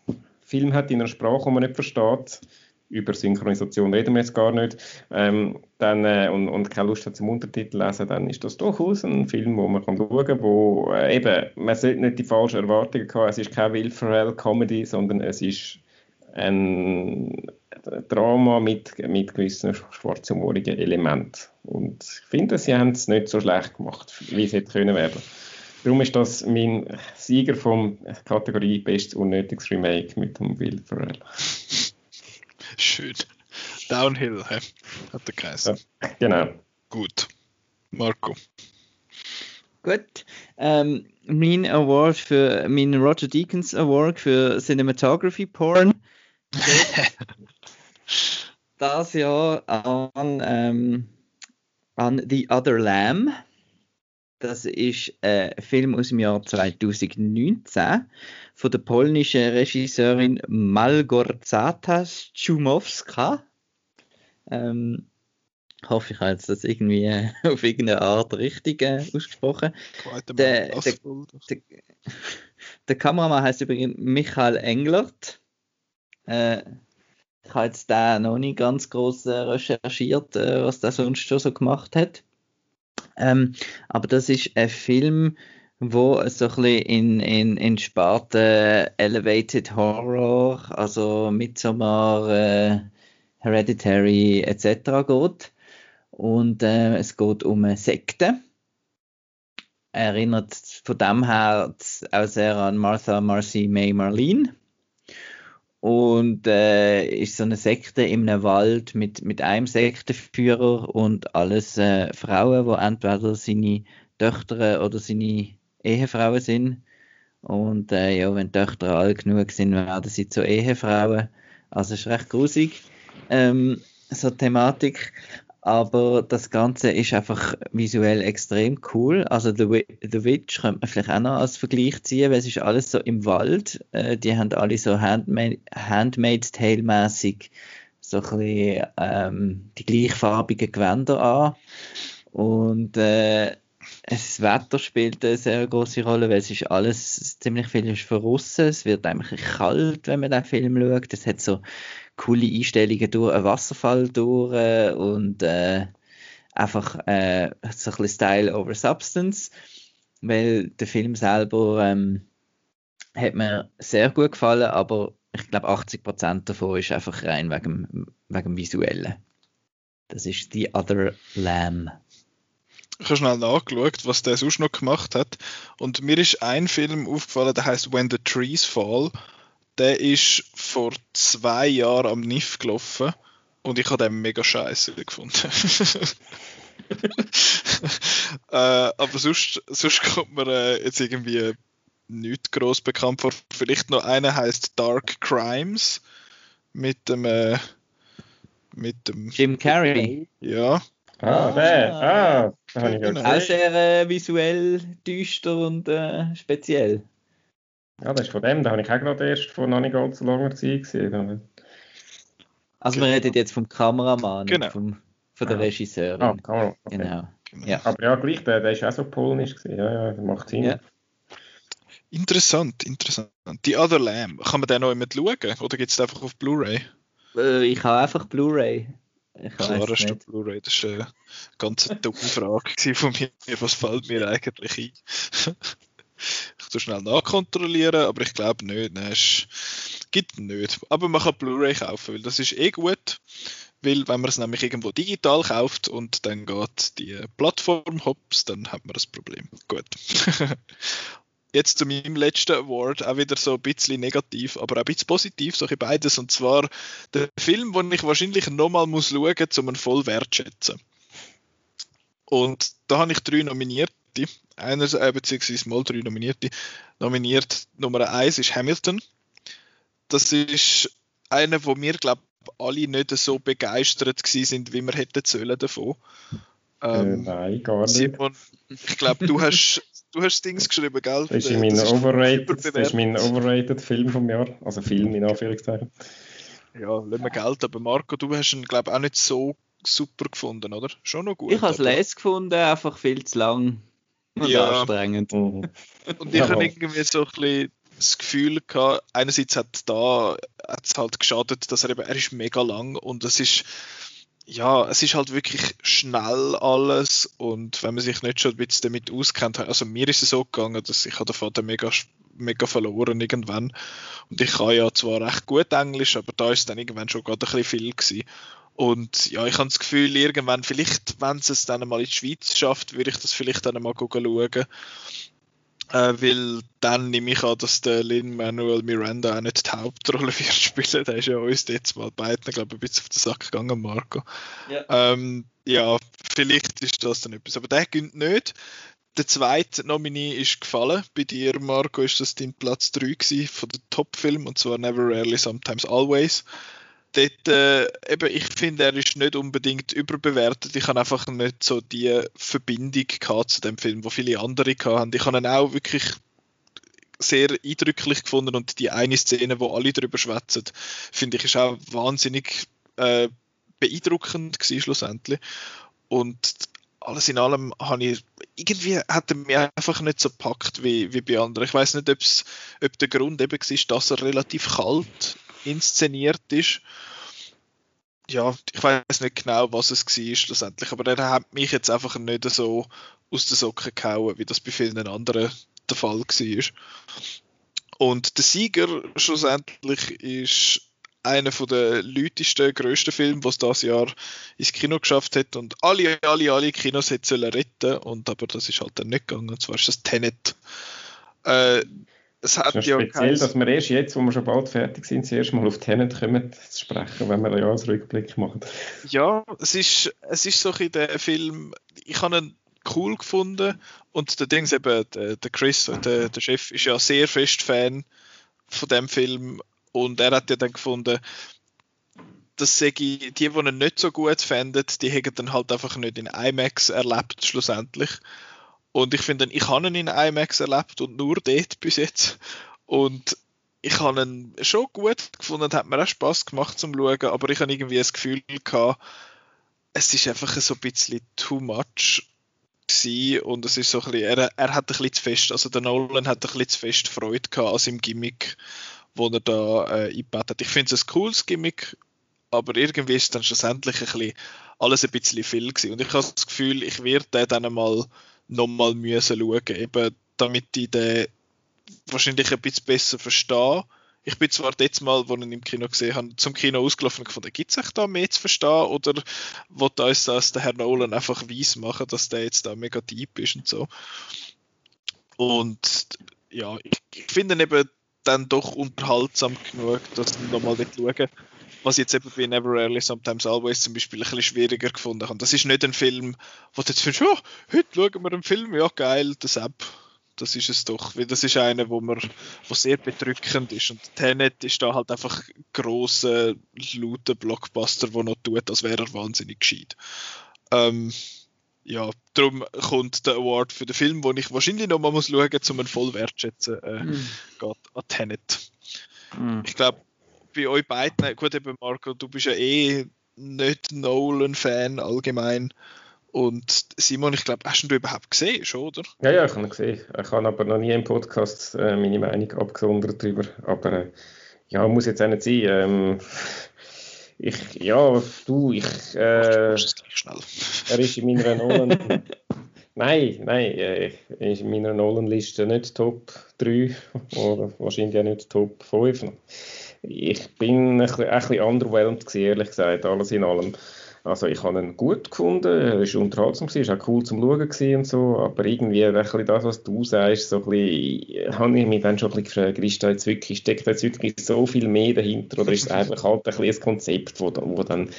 äh, Film hat in einer Sprache, die man nicht versteht, über Synchronisation reden wir jetzt gar nicht, ähm, dann, äh, und, und keine Lust hat zum Untertitel lesen, dann ist das durchaus ein Film, wo man kann schauen kann, wo äh, eben, man sollte nicht die falschen Erwartungen haben, es ist kein Will Ferrell Comedy, sondern es ist ein Drama mit, mit gewissen schwarzhumorigen Elementen. Und ich finde, sie haben es nicht so schlecht gemacht, wie es hätte können werden. Darum ist das mein Sieger vom Kategorie Bestes Unnötiges Remake mit dem Will Ferrell. Schön. Downhill, he? hat der geheißen. Ja, genau. Gut. Marco. Gut. Ähm, mein Award für, mein Roger Deakins Award für Cinematography Porn. das Jahr an, ähm, an The Other Lamb. Das ist ein Film aus dem Jahr 2019 von der polnischen Regisseurin Malgorzata Czumowska. Ähm, hoffe, ich habe jetzt das irgendwie äh, auf irgendeine Art richtig äh, ausgesprochen. Der, der, der, der, Kameramann heißt übrigens Michael Englert. Äh, ich habe jetzt da noch nicht ganz groß äh, recherchiert, äh, was der sonst schon so gemacht hat. Ähm, aber das ist ein Film, wo so ein bisschen in, in, in Sparte Elevated Horror, also Midsommar, äh, Hereditary etc. geht. Und äh, es geht um eine Sekte. erinnert von dem her auch sehr an Martha Marcy May Marlene und äh, ist so eine Sekte einem Wald mit, mit einem Sektenführer und alles äh, Frauen, die entweder seine Töchter oder seine Ehefrauen sind. Und äh, ja, wenn Töchter alt genug sind, werden sie zu Ehefrauen. Also ist recht grusig, ähm, so Thematik. Aber das Ganze ist einfach visuell extrem cool. Also The, The Witch könnte man vielleicht auch noch als Vergleich ziehen, weil es ist alles so im Wald. Äh, die haben alle so Handmaid, Handmaid's Tale-mäßig so ein bisschen ähm, die gleichfarbigen Gewänder an. Und äh, das Wetter spielt eine sehr große Rolle, weil es ist alles ziemlich viel ist verrissen. Es wird eigentlich kalt, wenn man den Film schaut. Es hat so coole Einstellungen durch einen Wasserfall durch äh, und äh, einfach äh, so ein bisschen Style over Substance, weil der Film selber ähm, hat mir sehr gut gefallen, aber ich glaube 80% davon ist einfach rein wegen, wegen dem Visuellen. Das ist The Other Lamb. Ich habe schnell nachgeschaut, was der sonst noch gemacht hat. Und mir ist ein Film aufgefallen, der heißt When the Trees Fall der ist vor zwei Jahren am NIF gelaufen und ich habe den mega scheiße gefunden. äh, aber sonst, sonst kommt mir äh, jetzt irgendwie nicht groß bekannt vor. Vielleicht noch einer heißt Dark Crimes mit dem äh, mit dem Jim Carrey. Ja. Ah, der. Ah, da habe ich genau. Auch sehr äh, visuell düster und äh, speziell. Ja, das ist von dem, da habe ich auch gerade erst vor noch nicht allzu langer Zeit gesehen. Also wir reden jetzt vom Kameramann, genau. vom, von der Ah. Regisseurin. Ah, Kamera. Okay. Genau. Genau. Ja. Aber ja, gleich, der, der ist auch so polnisch gewesen. Ja, ja, das macht Sinn. Ja. Interessant, interessant. Die Other Lamb, kann man den noch jemand schauen? Oder gibt es einfach auf Blu-ray? Äh, ich habe einfach Blu-ray. Klar hast du. Blu-ray, das war eine ganz dumme Frage von mir. Was fällt mir eigentlich ein? tu schnell nachkontrollieren, aber ich glaube nicht. Nein, es gibt nicht. Aber man kann Blu-ray kaufen, weil das ist eh gut. Weil wenn man es nämlich irgendwo digital kauft und dann geht die Plattform hops, dann hat man das Problem. Gut. Jetzt zu meinem letzten Award, auch wieder so ein bisschen negativ, aber auch ein bisschen positiv, so ein beides. Und zwar der Film, den ich wahrscheinlich nochmal muss schauen muss, um ihn voll wertschätzen. Und da habe ich drei Nominierte. Einer, äh, beziehungsweise mal drei Nominierte. Nominiert Nummer eins ist Hamilton. Das ist einer, wo wir, glaube alle nicht so begeistert gewesen sind, wie wir hätten sollen davon. Äh, Ähm, nein, gar nicht. Simon, ich glaube, du hast, du hast Dings geschrieben, gell? Das ist Äh, mein das overrated, das ist mein overrated Film vom Jahr. Also Film in Anführungszeichen. Ja, lassen wir Geld, aber Marco, du hast ihn, glaube ich, auch nicht so super gefunden, oder? Schon noch gut. Ich habe es les gefunden, einfach viel zu lang Ja. anstrengend. Und ich Ja. habe irgendwie so ein bisschen das Gefühl gehabt, einerseits hat da hat's halt geschadet, dass er eben, er ist mega lang und es ist, ja, es ist halt wirklich schnell alles und wenn man sich nicht schon ein bisschen damit auskennt, also mir ist es so gegangen, dass ich den Vater mega, mega verloren irgendwann und ich kann ja zwar recht gut Englisch, aber da ist es dann irgendwann schon gerade ein bisschen viel gewesen. Und ja, ich habe das Gefühl, irgendwann, vielleicht, wenn es es dann mal in die Schweiz schafft, würde ich das vielleicht dann mal schauen. Äh, weil dann nehme ich an, dass der Lin-Manuel Miranda auch nicht die Hauptrolle wird spielen. Der ist ja uns jetzt mal beiden, glaube ich, ein bisschen auf den Sack gegangen, Marco. Ja. Ähm, ja, vielleicht ist das dann etwas. Aber der gönnt nicht. Der zweite Nominee ist gefallen. Bei dir, Marco, ist das dein Platz 3 gewesen von den Top-Filmen, und zwar Never Rarely, Sometimes Always. Dort, äh, eben, ich finde, er ist nicht unbedingt überbewertet. Ich habe einfach nicht so die Verbindung gehabt zu dem Film, wo viele andere hatten. Ich habe ihn auch wirklich sehr eindrücklich gefunden und die eine Szene, wo alle drüber schwätzen, finde ich, ist auch wahnsinnig äh, beeindruckend gewesen, schlussendlich. Und alles in allem habe ich, irgendwie hat er mich einfach nicht so gepackt wie, wie bei anderen. Ich weiß nicht, ob der Grund eben war, dass er relativ kalt inszeniert ist. Ja, ich weiß nicht genau, was es war schlussendlich, aber er hat mich jetzt einfach nicht so aus den Socken gehauen, wie das bei vielen anderen der Fall war. Und der Sieger schlussendlich ist einer der lautesten, grössten Filme, was das Jahr ins Kino geschafft hat und alle, alle, alle Kinos hätte retten und aber das ist halt dann nicht gegangen. Und zwar ist das Tenet. Äh, es hat es ist ja speziell, dass wir erst jetzt, wo wir schon bald fertig sind, zuerst mal auf Tenet kommen zu sprechen, wenn wir einen Jahresrückblick machen. Ja, es ist, es ist so ein der Film, ich habe ihn cool gefunden und der Dings eben, der, der Chris, der, der Chef, ist ja sehr fest Fan von dem Film und er hat ja dann gefunden, dass ich, die, die ihn nicht so gut fänden, die haben dann halt einfach nicht in IMAX erlebt, schlussendlich. Und ich finde, ich habe ihn in IMAX erlebt und nur dort bis jetzt. Und ich habe ihn schon gut gefunden, hat mir auch Spaß gemacht zum Schauen, aber ich habe irgendwie das Gefühl gehabt, es ist einfach so ein bisschen too much gewesen und es ist so ein bisschen, er, er hat ein bisschen zu fest, also der Nolan hat ein bisschen zu fest Freude gehabt an seinem Gimmick, wo er da äh, eingebaut hat. Ich finde es ein cooles Gimmick, aber irgendwie ist dann schlussendlich ein bisschen, alles ein bisschen viel gewesen. Und ich habe das Gefühl, ich werde den dann mal nochmal schauen, eben damit ich den wahrscheinlich ein bisschen besser verstehe. Ich bin zwar jetzt mal, als ich ihn im Kino gesehen habe, zum Kino ausgelaufen und gefunden, gibt es da mehr zu verstehen oder wird uns das der Herr Nolan einfach weiss machen, dass der jetzt da mega deep ist und so. Und ja, ich, ich finde ihn eben dann doch unterhaltsam genug, dass ich nochmal schauen was ich jetzt eben bei Never Rarely, Sometimes Always zum Beispiel ein bisschen schwieriger gefunden habe. Das ist nicht ein Film, wo du jetzt findest, oh, heute schauen wir einen Film, ja geil, das App. Das ist es doch. Weil das ist einer, wo, man, wo sehr bedrückend ist. Und Tenet ist da halt einfach ein grosser, lauter Blockbuster, der noch tut, als wäre er wahnsinnig gescheit. Ähm, ja, darum kommt der Award für den Film, den ich wahrscheinlich noch mal muss schauen muss, um ihn voll wertschätzen, äh, mm. geht an Tenet. Mm. Ich glaube, bei euch beiden, gut eben Marco, du bist ja eh nicht Nolan-Fan allgemein. Und Simon, ich glaube, hast du ihn überhaupt gesehen, schon, oder? Ja, ja, ich habe ihn gesehen. Ich habe aber noch nie im Podcast äh, meine Meinung abgesondert darüber. Aber äh, ja, muss jetzt auch nicht sein. Ähm, ich, ja, du, ich. Äh, schnell. Er ist in meiner Nolan. nein, nein, äh, er ist in meiner Nolan-Liste nicht Top 3 oder wahrscheinlich auch nicht Top 5 ich bin ein bisschen, ein bisschen underwhelmed gewesen, ehrlich gesagt, alles in allem. Also ich habe ihn gut gefunden, er war unterhaltsam, es war auch cool zum Schauen und so, aber irgendwie ein das, was du sagst, so ein habe ich mich dann schon ein bisschen gefragt, ist da jetzt wirklich, steckt da jetzt wirklich so viel mehr dahinter oder ist es einfach halt ein, ein Konzept, wo, wo dann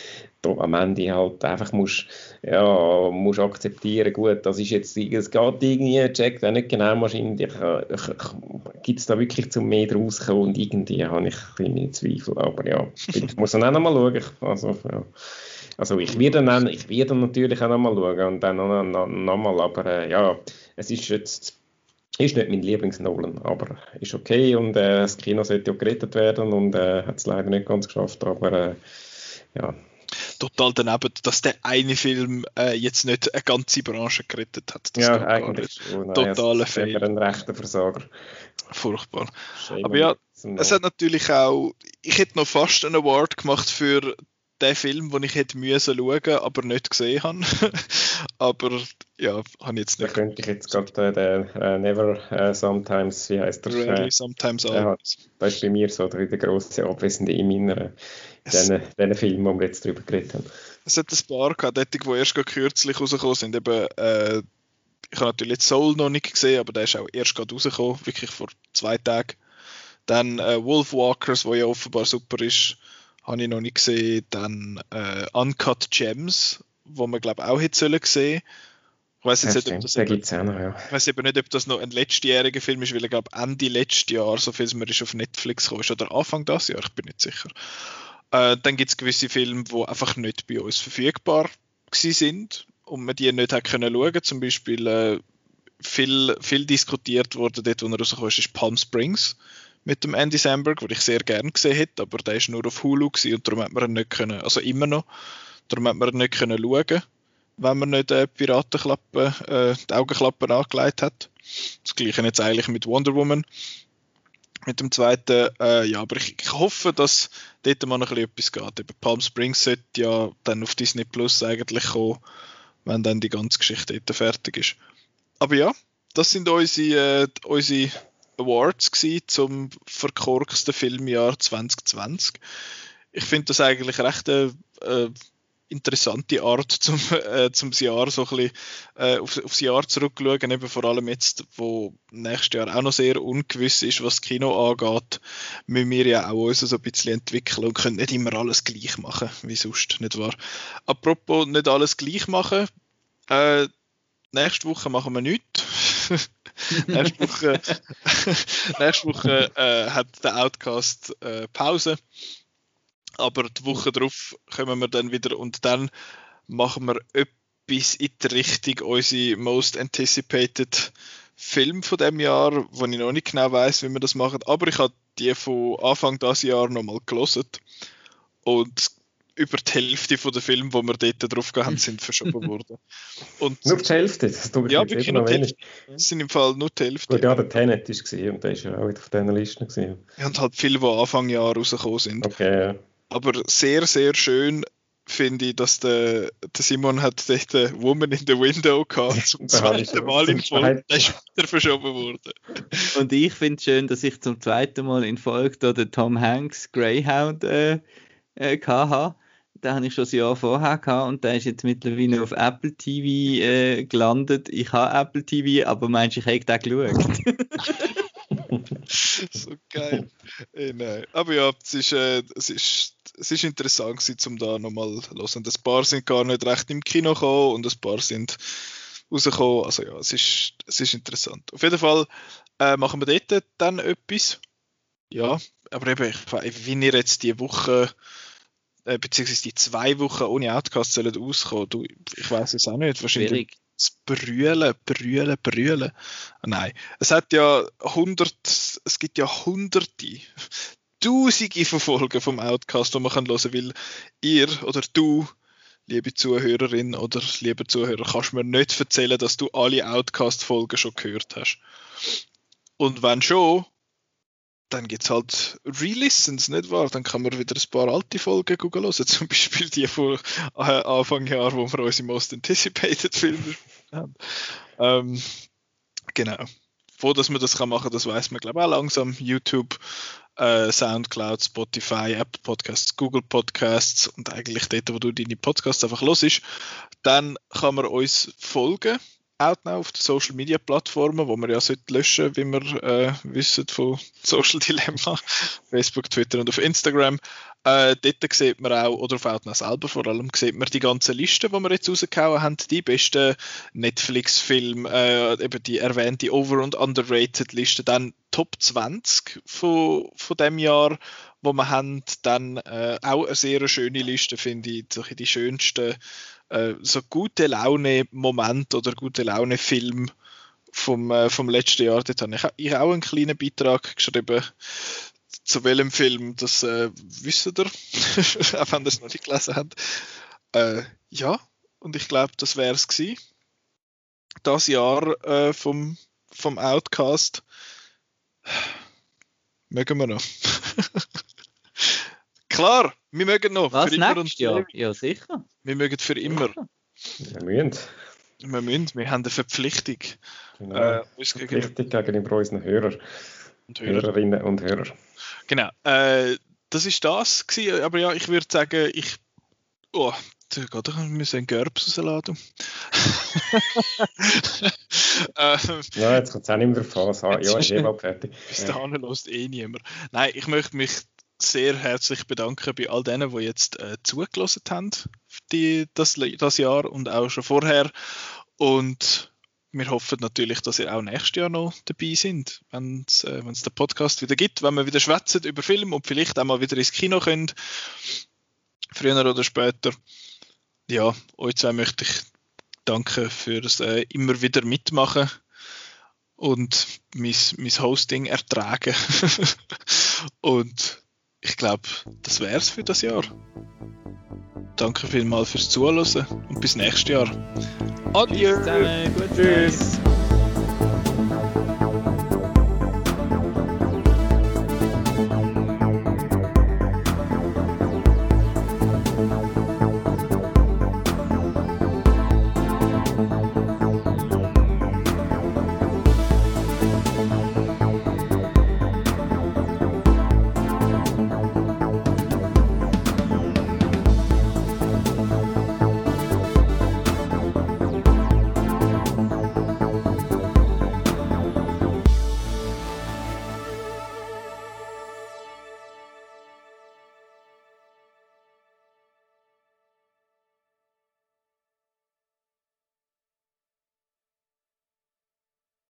da am Ende halt einfach musst, ja, musst akzeptieren, gut, das ist jetzt, es geht irgendwie, checkt auch nicht genau wahrscheinlich, gibt es da wirklich zum mehr draus und irgendwie habe ich ein bisschen Zweifel, aber ja, ich muss dann auch nochmal schauen, also ja. Also ich werde dann, ich werde natürlich auch nochmal schauen und dann nochmal, noch, noch aber äh, ja, es ist jetzt ist nicht mein Lieblings-Nolan, aber ist okay und äh, das Kino sollte ja gerettet werden und äh, hat es leider nicht ganz geschafft, aber äh, ja. Total daneben, dass der eine Film äh, jetzt nicht eine ganze Branche gerettet hat. Das ja, eigentlich schon. Totaler Fail. ein rechter Versager. Furchtbar. Shame aber ja, es hat natürlich auch, ich hätte noch fast einen Award gemacht für der Film, den ich hätte müssen schauen, aber nicht gesehen habe. aber ja, habe ich jetzt nicht. Da könnte ich jetzt gerade äh, den uh, Never uh, Sometimes, wie heißt der? Rarely Sometimes Always. das ist bei mir so der, der grosse Abwesende in meiner, diesen, diesen Film, wo wir jetzt drüber geredet haben. Es hat ein paar gehabt, die erst kürzlich rausgekommen sind. Eben, äh, ich habe natürlich jetzt Soul noch nicht gesehen, aber der ist auch erst gerade rausgekommen, wirklich vor zwei Tagen. Dann äh, Wolf Walkers, wo ja offenbar super ist habe ich noch nicht gesehen. Dann äh, Uncut Gems, wo man glaube auch hätte sollen sehen. Ich weiß jetzt ja, nicht, ob das eben, noch, ja. ich weiß eben nicht, ob das noch ein letztjähriger Film ist, weil er glaube Ende letztes Jahr, so viel es mir ist auf Netflix gekommen ist, oder Anfang das Jahr, ich bin nicht sicher. Äh, dann gibt es gewisse Filme, die einfach nicht bei uns verfügbar sind und man die nicht hat können schauen. Zum Beispiel äh, viel, viel diskutiert wurde dort, wo er rausgekommen ist, ist Palm Springs mit dem Andy Samberg, den ich sehr gerne gesehen hätte, aber der ist nur auf Hulu und darum hat man ihn nicht können, also immer noch, darum hat man ihn nicht können schauen, wenn man nicht äh, Piratenklappe, äh, die Augenklappen angelegt hat. Das gleiche jetzt eigentlich mit Wonder Woman. Mit dem zweiten, äh, ja, aber ich, ich, hoffe, dass dort mal noch etwas geht. Eben Palm Springs sollte ja dann auf Disney Plus eigentlich kommen, wenn dann die ganze Geschichte dort fertig ist. Aber ja, das sind unsere, äh, unsere Awards gewesen, zum verkorksten Filmjahr 2020. ich finde das eigentlich recht eine äh, interessante Art, zum, äh, zum Jahr so ein bisschen, äh, auf, aufs Jahr zurückzuschauen, eben vor allem jetzt, wo nächstes Jahr auch noch sehr ungewiss ist, was das Kino angeht, müssen wir ja auch uns so ein bisschen entwickeln und können nicht immer alles gleich machen, wie sonst, nicht wahr? Apropos nicht alles gleich machen, äh, nächste Woche machen wir nichts. Nächste Woche, nächste Woche äh, hat der Outcast äh, Pause. Aber die Woche darauf kommen wir dann wieder und dann machen wir etwas in die Richtung unsere Most Anticipated Film von dem Jahr, wo ich noch nicht genau weiß, wie wir das machen. Aber ich habe die von Anfang des Jahr nochmal gelesen. Und über die Hälfte von den Filmen, die wir dort drauf haben, sind verschoben worden. Und nur die Hälfte? Das tut ja, wirklich nur die Hälfte. Das sind im Fall nur die Hälfte. Gut, ja, der Tenet war und der ist ja auch wieder auf dieser Liste. Gewesen. Ja, und halt viele, die Anfang Jahr rausgekommen sind. Okay, ja. Aber sehr, sehr schön finde ich, dass der, der Simon hat dort eine Woman in the Window gehabt, zum zweiten Mal in Folge, der ist wieder verschoben worden. Und ich finde es schön, dass ich zum zweiten Mal in Folge den Tom Hanks Greyhound äh, äh, hatte den habe ich schon ein Jahr vorher gehabt und der ist jetzt mittlerweile auf Apple TV äh, gelandet. Ich habe Apple TV, aber meinst du, ich hätte den geschaut? so geil. Ey, nein. Aber ja, es ist, äh, es ist, es ist interessant um da nochmal zu hören. Ein paar sind gar nicht recht im Kino gekommen und ein paar sind rausgekommen. Also ja, es ist, es ist interessant. Auf jeden Fall äh, machen wir dort dann etwas. Ja, aber eben, ich, wie ihr jetzt die Woche äh, beziehungsweise die zwei Wochen ohne Outcast sollen auskommen. Du, ich weiß es auch nicht. Wahrscheinlich Schwierig. das Brüllen, Brüllen, Brüllen. Nein, es hat ja hundert, es gibt ja hunderte, tausende von Folgen vom Outcast, die man kann hören, weil ihr oder du liebe Zuhörerin oder liebe Zuhörer, kannst mir nicht erzählen, dass du alle Outcast-Folgen schon gehört hast. Und wenn schon, dann gibt es halt Re-Listens, nicht wahr? Dann kann man wieder ein paar alte Folgen gucken hören, zum Beispiel die von äh, Anfang Jahr, wo wir unsere Most Anticipated Filme haben. Ähm, genau. Wo dass man das kann machen, das weiß man glaube ich auch langsam. YouTube, äh, Soundcloud, Spotify, Apple Podcasts, Google Podcasts und eigentlich dort, wo du deine Podcasts einfach los. Dann kann man uns folgen now auf den Social Media Plattformen, wo wir ja sollte löschen, wie wir äh, wissen von Social Dilemma, Facebook, Twitter und auf Instagram. Äh, dort sieht man auch, oder auf Outnow selber vor allem, sieht man die ganze Liste, die wir jetzt rausgehauen haben, die besten Netflix-Filme, äh, eben die erwähnte Over- und Underrated-Liste, dann Top 20 von, von dem Jahr, wo wir haben, dann äh, auch eine sehr schöne Liste, finde ich, die schönsten äh, so gute Laune-Moment oder gute Laune-Film vom, äh, vom letzten Jahr. Dort habe ich, ich auch einen kleinen Beitrag geschrieben, zu welchem Film, das äh, wisst ihr, auch wenn ihr es noch nicht gelesen habt. Äh, ja, und ich glaube, das wäre es gewesen. Das Jahr äh, vom, vom Outcast. Mögen wir noch. Klar, wir mögen noch. Was, für immer und Jahr? Ja, sicher. Wir mögen für immer. Wir müssen. Wir müssen, wir haben eine Verpflichtung. Genau. Äh, Verpflichtung gegenüber unseren Hörern. Und Hörer. Hörerinnen und Hörer. Genau. Äh, das ist das gewesen, aber ja, ich würde sagen, ich. Oh, da geht doch, wir müssen einen Gerbs rausladen. ähm, ja, jetzt kommt es auch nicht mehr drauf an. Ja, ist eh fertig. Bis dahin ja. lässt eh niemand. Nein, ich möchte mich sehr herzlich bedanken bei all denen, die jetzt äh, zugelassen haben die, das, das Jahr und auch schon vorher. Und wir hoffen natürlich, dass ihr auch nächstes Jahr noch dabei sind, wenn es äh, den Podcast wieder gibt, wenn wir wieder schwätzen über Film und vielleicht auch mal wieder ins Kino können. Früher oder später. Ja, euch zwei möchte ich danken fürs äh, immer wieder mitmachen und mein, mein Hosting ertragen. und ich glaube, das wäre es für das Jahr. Danke vielmals fürs Zuhören und bis nächstes Jahr. Adieu. Tschüss. Tschüss.